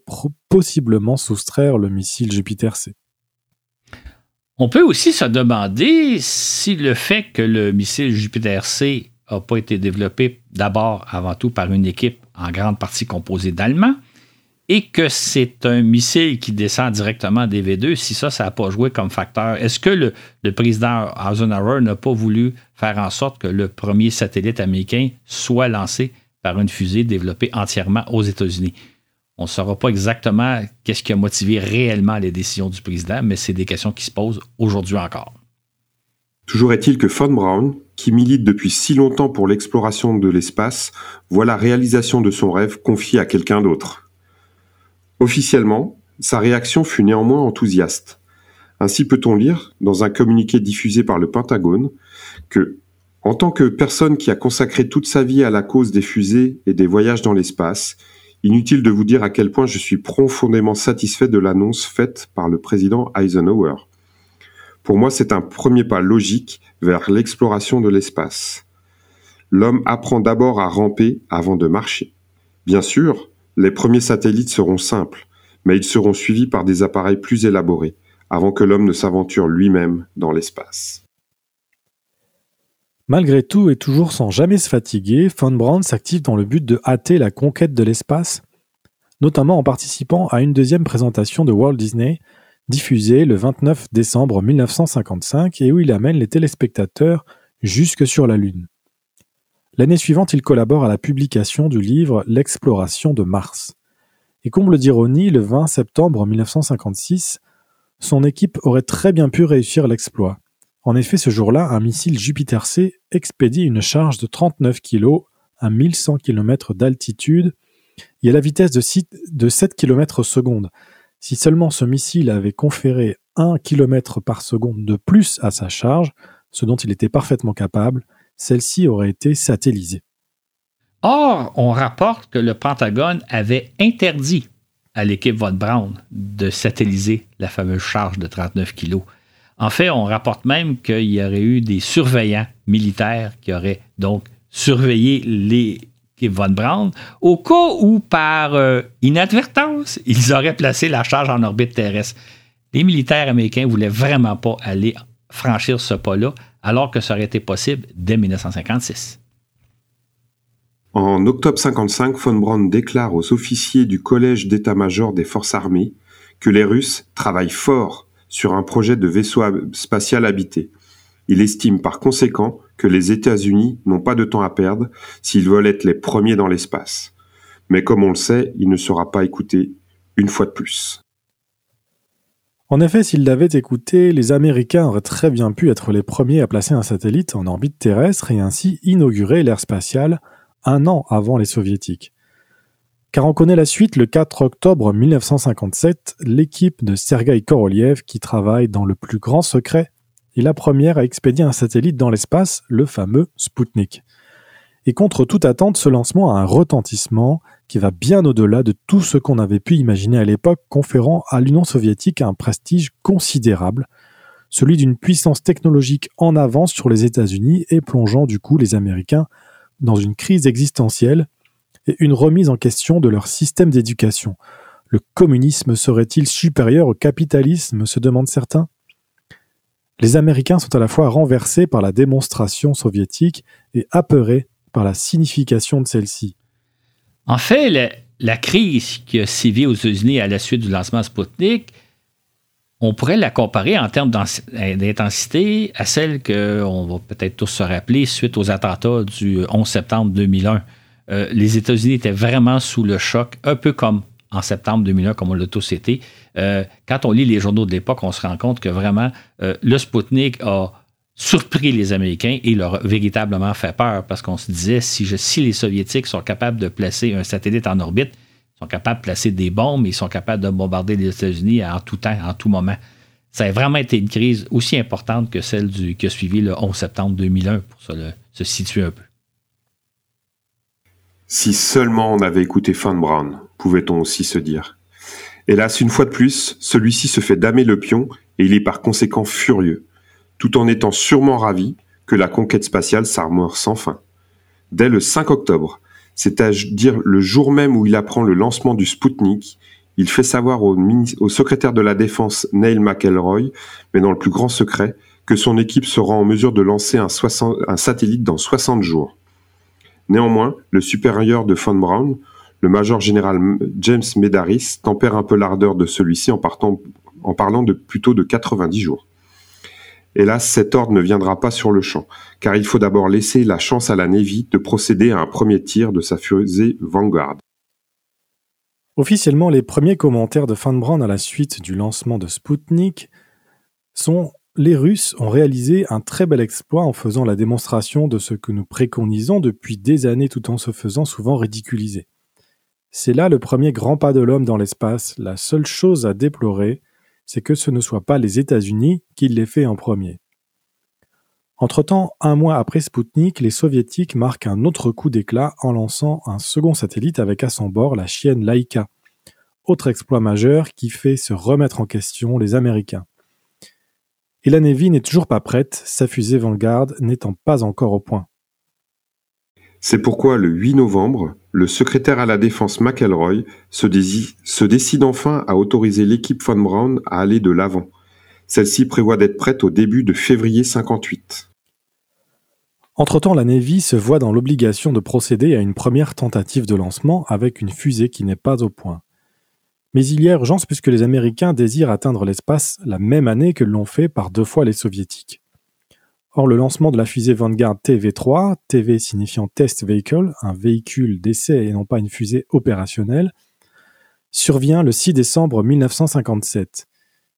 possiblement soustraire le missile Jupiter-C. On peut aussi se demander si le fait que le missile Jupiter-C n'a pas été développé d'abord, avant tout, par une équipe en grande partie composée d'Allemands, et que c'est un missile qui descend directement des V2, si ça, ça n'a pas joué comme facteur, est-ce que le, président Eisenhower n'a pas voulu faire en sorte que le premier satellite américain soit lancé par une fusée développée entièrement aux États-Unis? On ne saura pas exactement qu'est-ce qui a motivé réellement les décisions du président, mais c'est des questions qui se posent aujourd'hui encore. Toujours est-il que Von Braun, qui milite depuis si longtemps pour l'exploration de l'espace, voit la réalisation de son rêve confiée à quelqu'un d'autre. Officiellement, sa réaction fut néanmoins enthousiaste. Ainsi peut-on lire, dans un communiqué diffusé par le Pentagone, que, en tant que personne qui a consacré toute sa vie à la cause des fusées et des voyages dans l'espace, inutile de vous dire à quel point je suis profondément satisfait de l'annonce faite par le président Eisenhower. Pour moi, c'est un premier pas logique vers l'exploration de l'espace. L'homme apprend d'abord à ramper avant de marcher. Bien sûr, les premiers satellites seront simples, mais ils seront suivis par des appareils plus élaborés, avant que l'homme ne s'aventure lui-même dans l'espace. Malgré tout et toujours sans jamais se fatiguer, Von Braun s'active dans le but de hâter la conquête de l'espace, notamment en participant à une deuxième présentation de Walt Disney diffusé le 29 décembre 1955 et où il amène les téléspectateurs jusque sur la Lune. L'année suivante, il collabore à la publication du livre L'exploration de Mars. Et comble d'ironie, le 20 septembre 1956, son équipe aurait très bien pu réussir l'exploit. En effet, ce jour-là, un missile Jupiter-C expédie une charge de 39 kg à 1100 km d'altitude et à la vitesse de 7 km seconde, si seulement ce missile avait conféré 1 km par seconde de plus à sa charge, ce dont il était parfaitement capable, celle-ci aurait été satellisée. Or, on rapporte que le Pentagone avait interdit à l'équipe Von Braun de satelliser la fameuse charge de 39 kg. En fait, on rapporte même qu'il y aurait eu des surveillants militaires qui auraient donc surveillé les Von Braun, au cas où, par euh, inadvertance, ils auraient placé la charge en orbite terrestre. Les militaires américains ne voulaient vraiment pas aller franchir ce pas-là, alors que ça aurait été possible dès 1956. En octobre 55, von Braun déclare aux officiers du Collège d'état-major des forces armées que les Russes travaillent fort sur un projet de vaisseau spatial habité. Il estime par conséquent que les États-Unis n'ont pas de temps à perdre s'ils veulent être les premiers dans l'espace. Mais comme on le sait, il ne sera pas écouté une fois de plus. En effet, s'ils l'avaient écouté, les Américains auraient très bien pu être les premiers à placer un satellite en orbite terrestre et ainsi inaugurer l'ère spatiale un an avant les soviétiques. Car on connaît la suite, le 4 octobre 1957, l'équipe de Sergei Korolev, qui travaille dans le plus grand secret est la première à expédier un satellite dans l'espace, le fameux Sputnik. Et contre toute attente, ce lancement a un retentissement qui va bien au-delà de tout ce qu'on avait pu imaginer à l'époque, conférant à l'Union soviétique un prestige considérable, celui d'une puissance technologique en avance sur les États-Unis et plongeant du coup les Américains dans une crise existentielle et une remise en question de leur système d'éducation. Le communisme serait-il supérieur au capitalisme se demandent certains les Américains sont à la fois renversés par la démonstration soviétique et apeurés par la signification de celle-ci. En fait, la crise qui a sévi aux États-Unis à la suite du lancement Sputnik, on pourrait la comparer en termes d'intensité à celle qu'on va peut-être tous se rappeler suite aux attentats du 11 septembre 2001. Euh, les États-Unis étaient vraiment sous le choc, un peu comme en septembre 2001, comme on l'a tous été. Euh, quand on lit les journaux de l'époque, on se rend compte que vraiment, euh, le Sputnik a surpris les Américains et leur véritablement fait peur parce qu'on se disait, si, les Soviétiques sont capables de placer un satellite en orbite, ils sont capables de placer des bombes, ils sont capables de bombarder les États-Unis en tout temps, en tout moment. Ça a vraiment été une crise aussi importante que celle du, qui a suivi le 11 septembre 2001, pour se situer un peu. Si seulement on avait écouté Von Braun, pouvait-on aussi se dire. Hélas, une fois de plus, celui-ci se fait damer le pion et il est par conséquent furieux, tout en étant sûrement ravi que la conquête spatiale s'armore sans fin. Dès le 5 octobre, c'est-à-dire le jour même où il apprend le lancement du Sputnik, il fait savoir au, secrétaire de la Défense Neil McElroy, mais dans le plus grand secret, que son équipe sera en mesure de lancer un, un satellite dans 60 jours. Néanmoins, le supérieur de Von Braun, le major général James Medaris, tempère un peu l'ardeur de celui-ci en, en parlant de plutôt de 90 jours. Hélas, cet ordre ne viendra pas sur le champ, car il faut d'abord laisser la chance à la Navy de procéder à un premier tir de sa fusée Vanguard. Officiellement, les premiers commentaires de Von Braun à la suite du lancement de Sputnik sont les Russes ont réalisé un très bel exploit en faisant la démonstration de ce que nous préconisons depuis des années tout en se faisant souvent ridiculiser. C'est là le premier grand pas de l'homme dans l'espace. La seule chose à déplorer, c'est que ce ne soit pas les États-Unis qui l'aient fait en premier. Entre-temps, un mois après Spoutnik, les soviétiques marquent un autre coup d'éclat en lançant un second satellite avec à son bord la chienne Laika. Autre exploit majeur qui fait se remettre en question les Américains. Et la Navy n'est toujours pas prête, sa fusée Vanguard n'étant pas encore au point. C'est pourquoi le 8 novembre, le secrétaire à la défense McElroy se, décide enfin à autoriser l'équipe Von Braun à aller de l'avant. Celle-ci prévoit d'être prête au début de février 58. Entre-temps, la Navy se voit dans l'obligation de procéder à une première tentative de lancement avec une fusée qui n'est pas au point. Mais il y a urgence puisque les Américains désirent atteindre l'espace la même année que l'ont fait par deux fois les Soviétiques. Or, le lancement de la fusée Vanguard TV3, TV signifiant Test Vehicle, un véhicule d'essai et non pas une fusée opérationnelle, survient le 6 décembre 1957.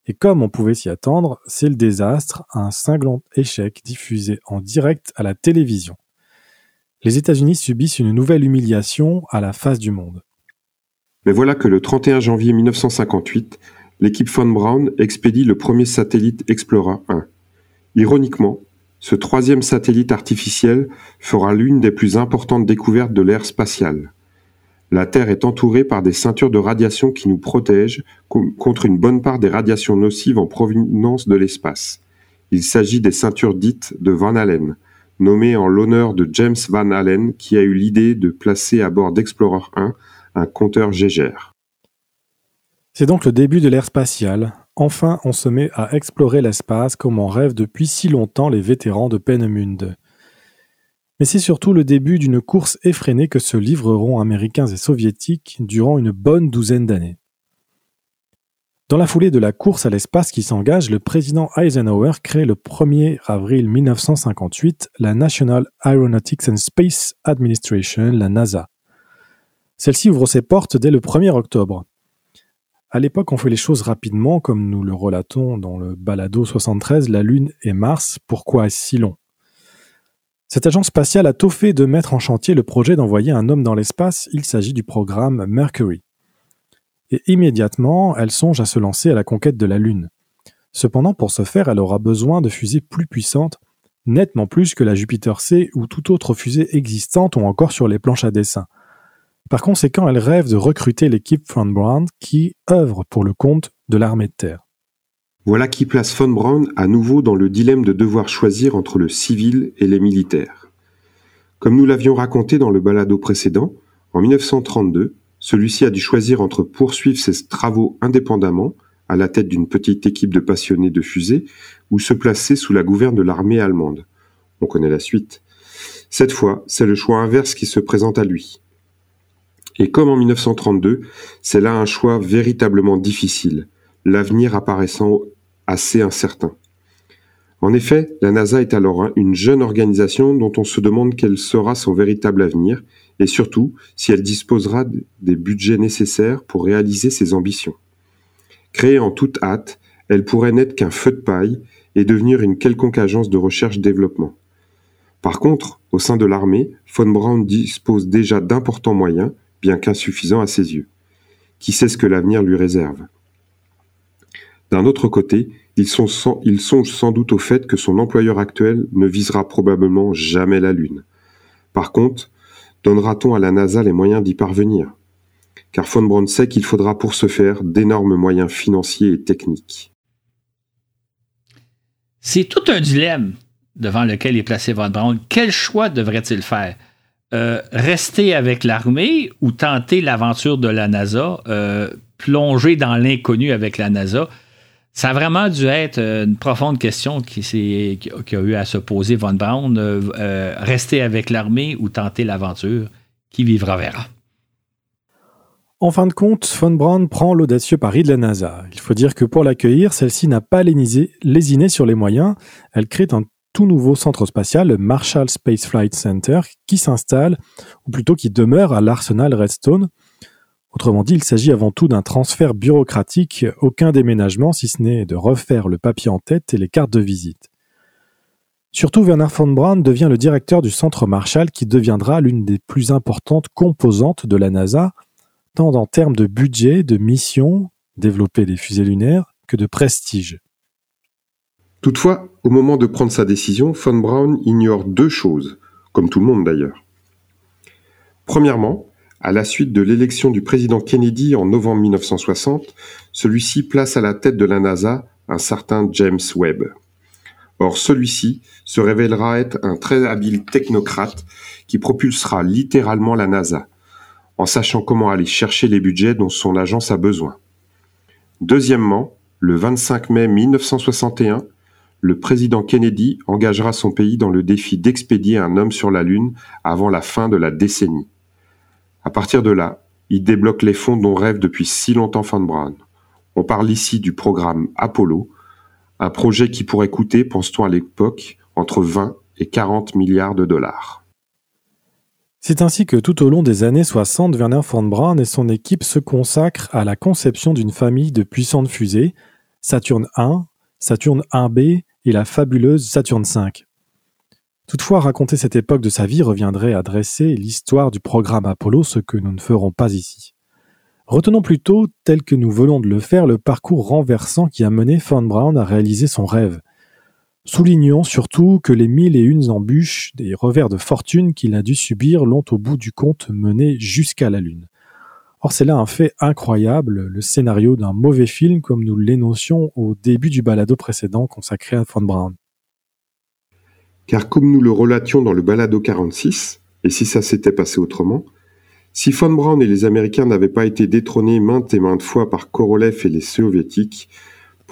Et comme on pouvait s'y attendre, c'est le désastre, un cinglant échec diffusé en direct à la télévision. Les États-Unis subissent une nouvelle humiliation à la face du monde. Mais voilà que le 31 janvier 1958, l'équipe Von Braun expédie le premier satellite Explorer 1. Ironiquement, ce troisième satellite artificiel fera l'une des plus importantes découvertes de l'ère spatiale. La Terre est entourée par des ceintures de radiation qui nous protègent contre une bonne part des radiations nocives en provenance de l'espace. Il s'agit des ceintures dites de Van Allen, nommées en l'honneur de James Van Allen qui a eu l'idée de placer à bord d'Explorer 1 un compteur Gégère. C'est donc le début de l'ère spatiale. Enfin, on se met à explorer l'espace comme en rêvent depuis si longtemps les vétérans de Peenemünde. Mais c'est surtout le début d'une course effrénée que se livreront Américains et Soviétiques durant une bonne douzaine d'années. Dans la foulée de la course à l'espace qui s'engage, le président Eisenhower crée le 1er avril 1958 la National Aeronautics and Space Administration, la NASA. Celle-ci ouvre ses portes dès le 1er octobre. À l'époque, on fait les choses rapidement, comme nous le relatons dans le balado 73, La Lune et Mars, pourquoi est-ce si long? Cette agence spatiale a tôt fait de mettre en chantier le projet d'envoyer un homme dans l'espace, il s'agit du programme Mercury. Et immédiatement, elle songe à se lancer à la conquête de la Lune. Cependant, pour ce faire, elle aura besoin de fusées plus puissantes, nettement plus que la Jupiter C ou toute autre fusée existante ou encore sur les planches à dessin. Par conséquent, elle rêve de recruter l'équipe Von Braun qui œuvre pour le compte de l'armée de terre. Voilà qui place Von Braun à nouveau dans le dilemme de devoir choisir entre le civil et les militaires. Comme nous l'avions raconté dans le balado précédent, en 1932, celui-ci a dû choisir entre poursuivre ses travaux indépendamment, à la tête d'une petite équipe de passionnés de fusées, ou se placer sous la gouverne de l'armée allemande. On connaît la suite. Cette fois, c'est le choix inverse qui se présente à lui. Et comme en 1932, c'est là un choix véritablement difficile, l'avenir apparaissant assez incertain. En effet, la NASA est alors une jeune organisation dont on se demande quel sera son véritable avenir et surtout si elle disposera des budgets nécessaires pour réaliser ses ambitions. Créée en toute hâte, elle pourrait n'être qu'un feu de paille et devenir une quelconque agence de recherche-développement. Par contre, au sein de l'armée, von Braun dispose déjà d'importants moyens, bien qu'insuffisants à ses yeux. Qui sait ce que l'avenir lui réserve? D'un autre côté, il, songe sans doute au fait que son employeur actuel ne visera probablement jamais la Lune. Par contre, donnera-t-on à la NASA les moyens d'y parvenir? Car von Braun sait qu'il faudra pour ce faire d'énormes moyens financiers et techniques. C'est tout un dilemme devant lequel est placé Von Braun. Quel choix devrait-il faire? Euh, Rester avec l'armée ou tenter l'aventure de la NASA, euh, plonger dans l'inconnu avec la NASA ça a vraiment dû être euh, une profonde question qui, a eu à se poser Von Braun. rester avec l'armée ou tenter l'aventure Qui vivra verra. En fin de compte, von Braun prend l'audacieux pari de la NASA. Il faut dire que pour l'accueillir, celle-ci n'a pas lésiné sur les moyens. Elle crée un tout nouveau centre spatial, le Marshall Space Flight Center, qui s'installe, ou plutôt qui demeure à l'Arsenal Redstone. Autrement dit, il s'agit avant tout d'un transfert bureaucratique, aucun déménagement si ce n'est de refaire le papier en tête et les cartes de visite. Surtout, Werner von Braun devient le directeur du centre Marshall qui deviendra l'une des plus importantes composantes de la NASA, tant en termes de budget, de mission, développer des fusées lunaires, que de prestige. Toutefois, au moment de prendre sa décision, von Braun ignore deux choses, comme tout le monde d'ailleurs. Premièrement, à la suite de l'élection du président Kennedy en novembre 1960, celui-ci place à la tête de la NASA un certain James Webb. Or, celui-ci se révélera être un très habile technocrate qui propulsera littéralement la NASA, en sachant comment aller chercher les budgets dont son agence a besoin. Deuxièmement, le 25 mai 1961, le président Kennedy engagera son pays dans le défi d'expédier un homme sur la Lune avant la fin de la décennie. À partir de là, il débloque les fonds dont rêve depuis si longtemps Van Braun. On parle ici du programme Apollo, un projet qui pourrait coûter, pense-t-on à l'époque, entre 20 et 40 milliards de dollars. C'est ainsi que tout au long des années 60, Werner von Braun et son équipe se consacrent à la conception d'une famille de puissantes fusées, Saturne 1, Saturne 1B et la fabuleuse Saturne V. Toutefois, raconter cette époque de sa vie reviendrait à dresser l'histoire du programme Apollo, ce que nous ne ferons pas ici. Retenons plutôt, tel que nous venons de le faire, le parcours renversant qui a mené von Braun à réaliser son rêve. Soulignons surtout que les mille et une embûches des revers de fortune qu'il a dû subir l'ont au bout du compte mené jusqu'à la Lune. Or c'est là un fait incroyable, le scénario d'un mauvais film comme nous l'énoncions au début du balado précédent consacré à Von Braun. Car comme nous le relations dans le balado 46, et si ça s'était passé autrement, si Von Braun et les Américains n'avaient pas été détrônés maintes et maintes fois par Korolev et les Soviétiques,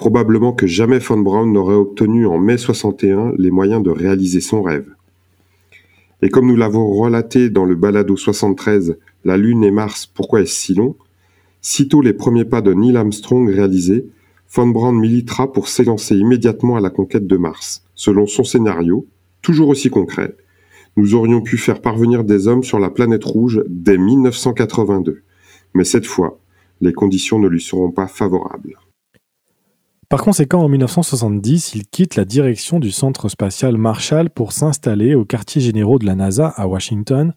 Probablement que jamais von Braun n'aurait obtenu en mai 61 les moyens de réaliser son rêve. Et comme nous l'avons relaté dans le balado 73, La Lune et Mars, pourquoi est-ce si long? Sitôt les premiers pas de Neil Armstrong réalisés, von Braun militera pour s'élancer immédiatement à la conquête de Mars. Selon son scénario, toujours aussi concret, nous aurions pu faire parvenir des hommes sur la planète rouge dès 1982. Mais cette fois, les conditions ne lui seront pas favorables. Par conséquent, en 1970, il quitte la direction du centre spatial Marshall pour s'installer au quartier généraux de la NASA à Washington,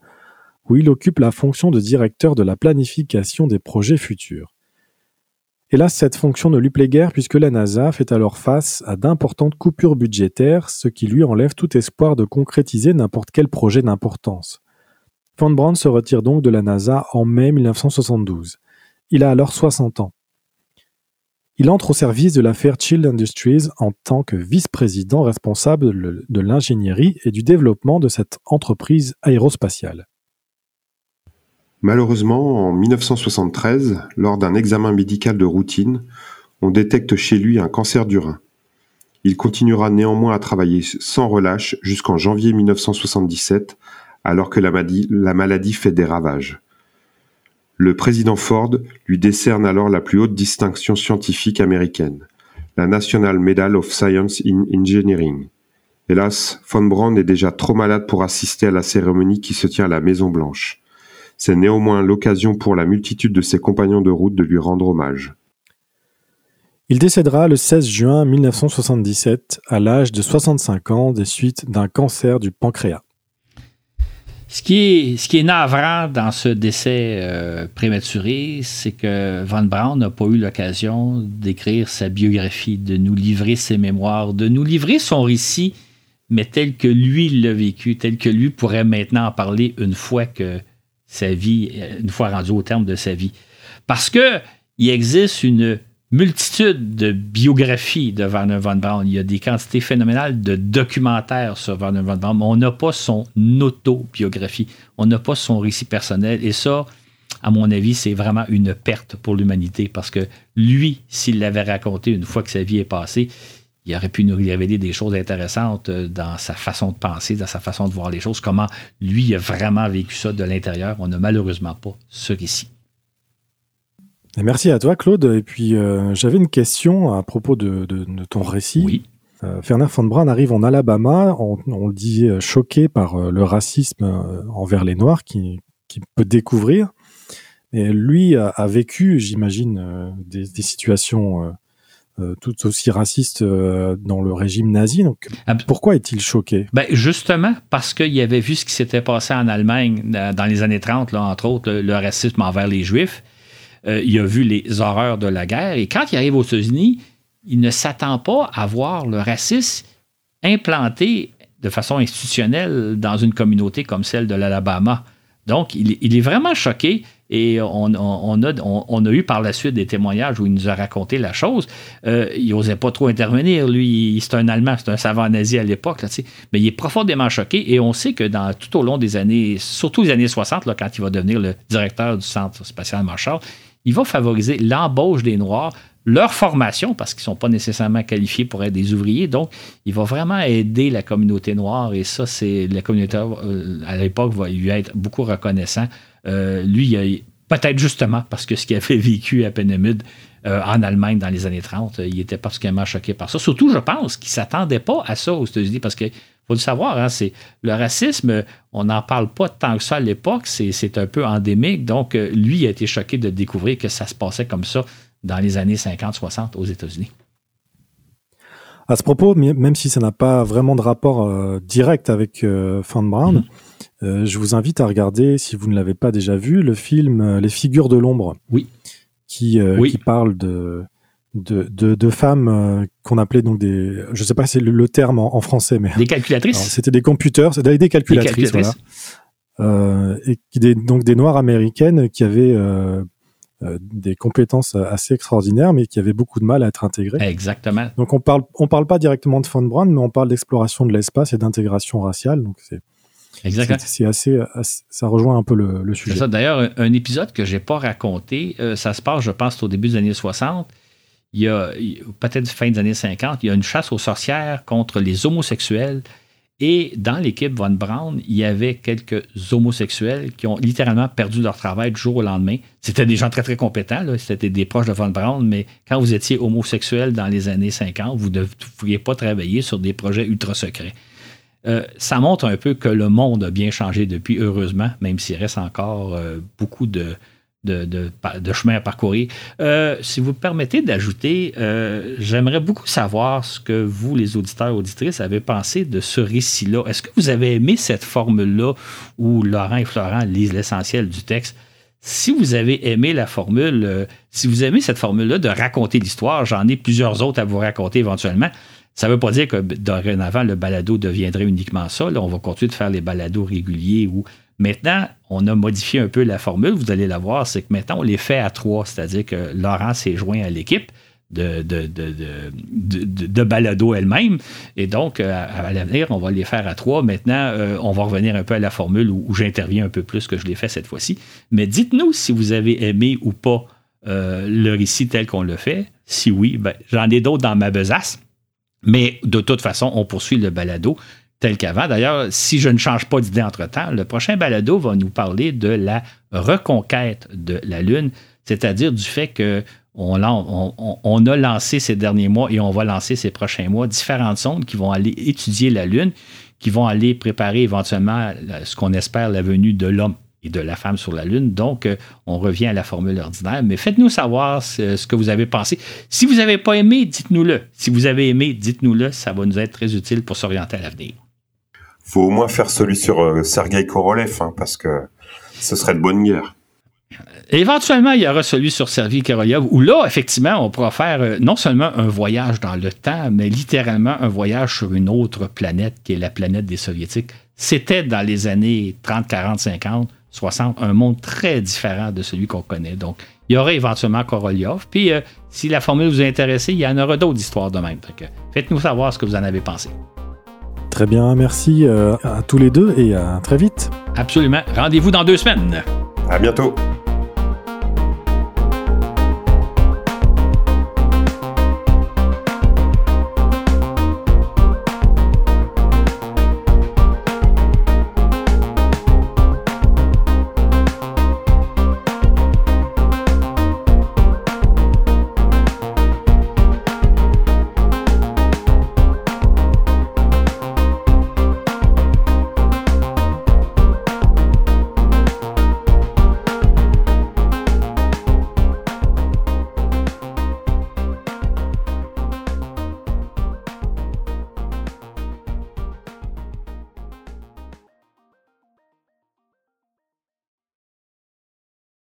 où il occupe la fonction de directeur de la planification des projets futurs. Hélas, cette fonction ne lui plaît guère puisque la NASA fait alors face à d'importantes coupures budgétaires, ce qui lui enlève tout espoir de concrétiser n'importe quel projet d'importance. Von Braun se retire donc de la NASA en mai 1972. Il a alors 60 ans. Il entre au service de la Fairchild Industries en tant que vice-président responsable de l'ingénierie et du développement de cette entreprise aérospatiale. Malheureusement, en 1973, lors d'un examen médical de routine, on détecte chez lui un cancer du rein. Il continuera néanmoins à travailler sans relâche jusqu'en janvier 1977, alors que la maladie fait des ravages. Le président Ford lui décerne alors la plus haute distinction scientifique américaine, la National Medal of Science in Engineering. Hélas, Von Braun est déjà trop malade pour assister à la cérémonie qui se tient à la Maison Blanche. C'est néanmoins l'occasion pour la multitude de ses compagnons de route de lui rendre hommage. Il décédera le 16 juin 1977 à l'âge de 65 ans des suites d'un cancer du pancréas. Ce qui est, navrant dans ce décès euh, prématuré, c'est que Von Braun n'a pas eu l'occasion d'écrire sa biographie, de nous livrer ses mémoires, de nous livrer son récit, mais tel que lui l'a vécu, tel que lui pourrait maintenant en parler une fois que sa vie, une fois rendu au terme de sa vie. Parce que il existe une multitude de biographies de Werner von Braun. Il y a des quantités phénoménales de documentaires sur Werner von Braun, mais on n'a pas son autobiographie. On n'a pas son récit personnel. Et ça, à mon avis, c'est vraiment une perte pour l'humanité parce que lui, s'il l'avait raconté une fois que sa vie est passée, il aurait pu nous révéler des choses intéressantes euh, dans sa façon de penser, dans sa façon de voir les choses, comment lui a vraiment vécu ça de l'intérieur. On n'a malheureusement pas ce récit. Merci à toi, Claude. Et puis, euh, j'avais une question à propos de, ton récit. Oui. Euh, Werner von Braun arrive en Alabama, on, le dit euh, choqué par le racisme envers les Noirs qu'il peut découvrir. Et lui a, vécu, j'imagine, des, situations tout aussi racistes dans le régime nazi. Donc, pourquoi est-il choqué? Ben Justement, parce qu'il avait vu ce qui s'était passé en Allemagne dans les années 30, là, entre autres, le racisme envers les Juifs. Euh, il a vu les horreurs de la guerre. Et quand il arrive aux États-Unis, il ne s'attend pas à voir le racisme implanté de façon institutionnelle dans une communauté comme celle de l'Alabama. Donc, il, est vraiment choqué et on, a, eu par la suite des témoignages où il nous a raconté la chose. Euh, il n'osait pas trop intervenir. Lui, c'est un Allemand, c'est un savant nazi à l'époque, mais il est profondément choqué et on sait que dans, tout au long des années, surtout les années 60, là, quand il va devenir le directeur du Centre spatial Marshall, il va favoriser l'embauche des Noirs, leur formation, parce qu'ils ne sont pas nécessairement qualifiés pour être des ouvriers. Donc, il va vraiment aider la communauté noire. Et ça, c'est la communauté, euh, à l'époque, va lui être beaucoup reconnaissant. Euh, lui, peut-être justement parce que ce qu'il avait vécu à Penemud euh, en Allemagne dans les années 30, il était particulièrement choqué par ça. Surtout, je pense qu'il ne s'attendait pas à ça aux États-Unis parce que faut le savoir, hein, c'est le racisme, on n'en parle pas tant que ça à l'époque, c'est un peu endémique. Donc, euh, lui a été choqué de découvrir que ça se passait comme ça dans les années 50-60 aux États-Unis. À ce propos, même si ça n'a pas vraiment de rapport euh, direct avec euh, Brown, mm-hmm. je vous invite à regarder, si vous ne l'avez pas déjà vu, le film Les figures de l'ombre. Oui. Qui, qui parle de, de, de, femmes euh, qu'on appelait donc des, je sais pas si c'est le, terme en, français, mais des calculatrices. C'était des computers, c'était des calculatrices, voilà. Euh, et des, donc des noires américaines qui avaient euh, des compétences assez extraordinaires, mais qui avaient beaucoup de mal à être intégrées. Exactement. Donc on parle, on parle pas directement de von Braun, mais on parle d'exploration de l'espace et d'intégration raciale. Donc c'est Exactement. C'est assez, ça rejoint un peu le, le sujet. D'ailleurs, un, épisode que j'ai pas raconté, ça se passe, je pense, au début des années 60 il y a peut-être fin des années 50, il y a une chasse aux sorcières contre les homosexuels. Et dans l'équipe Von Braun, il y avait quelques homosexuels qui ont littéralement perdu leur travail du jour au lendemain. C'était des gens très, très compétents, c'était des proches de Von Braun, mais quand vous étiez homosexuel dans les années 50, vous ne pouviez pas travailler sur des projets ultra secrets. Euh, ça montre un peu que le monde a bien changé depuis, heureusement, même s'il reste encore euh, beaucoup de, de, chemin à parcourir. Euh, si vous me permettez d'ajouter, euh, j'aimerais beaucoup savoir ce que vous, les auditeurs auditrices, avez pensé de ce récit-là. Est-ce que vous avez aimé cette formule-là où Laurent et Florent lisent l'essentiel du texte? Si vous avez aimé la formule, euh, si vous aimez cette formule-là de raconter l'histoire, j'en ai plusieurs autres à vous raconter éventuellement. Ça ne veut pas dire que dorénavant, le balado deviendrait uniquement ça. on va continuer de faire les balados réguliers où Maintenant, on a modifié un peu la formule, vous allez la voir, c'est que maintenant, on les fait à trois, c'est-à-dire que Laurent s'est joint à l'équipe. De, de, de, balado elle-même. Et donc, euh, à, l'avenir, on va les faire à trois. Maintenant, euh, on va revenir un peu à la formule où, j'interviens un peu plus que je l'ai fait cette fois-ci. Mais dites-nous si vous avez aimé ou pas euh, le récit tel qu'on le fait. Si oui, ben, j'en ai d'autres dans ma besace. Mais de toute façon, on poursuit le balado tel qu'avant. D'ailleurs, si je ne change pas d'idée entre-temps, le prochain balado va nous parler de la reconquête de la Lune, c'est-à-dire du fait que on, a lancé ces derniers mois et on va lancer ces prochains mois différentes sondes qui vont aller étudier la Lune, qui vont aller préparer éventuellement ce qu'on espère la venue de l'homme et de la femme sur la Lune. Donc, euh, on revient à la formule ordinaire. Mais faites-nous savoir ce, que vous avez pensé. Si vous n'avez pas aimé, dites-nous-le. Si vous avez aimé, dites-nous-le. Ça va nous être très utile pour s'orienter à l'avenir faut au moins faire celui sur euh, Sergei Korolev, hein, parce que ce serait de bonne guerre. Éventuellement, il y aura celui sur Sergei Korolev, où là, effectivement, on pourra faire euh, non seulement un voyage dans le temps, mais littéralement un voyage sur une autre planète, qui est la planète des Soviétiques. C'était dans les années 30, 40, 50, 60, un monde très différent de celui qu'on connaît. Donc, il y aura éventuellement Korolev. Puis, euh, si la formule vous intéresse, il y en aura d'autres histoires de même. Faites-nous savoir ce que vous en avez pensé. Très bien, merci euh, à tous les deux et à très vite. Absolument. Rendez-vous dans deux semaines. À bientôt.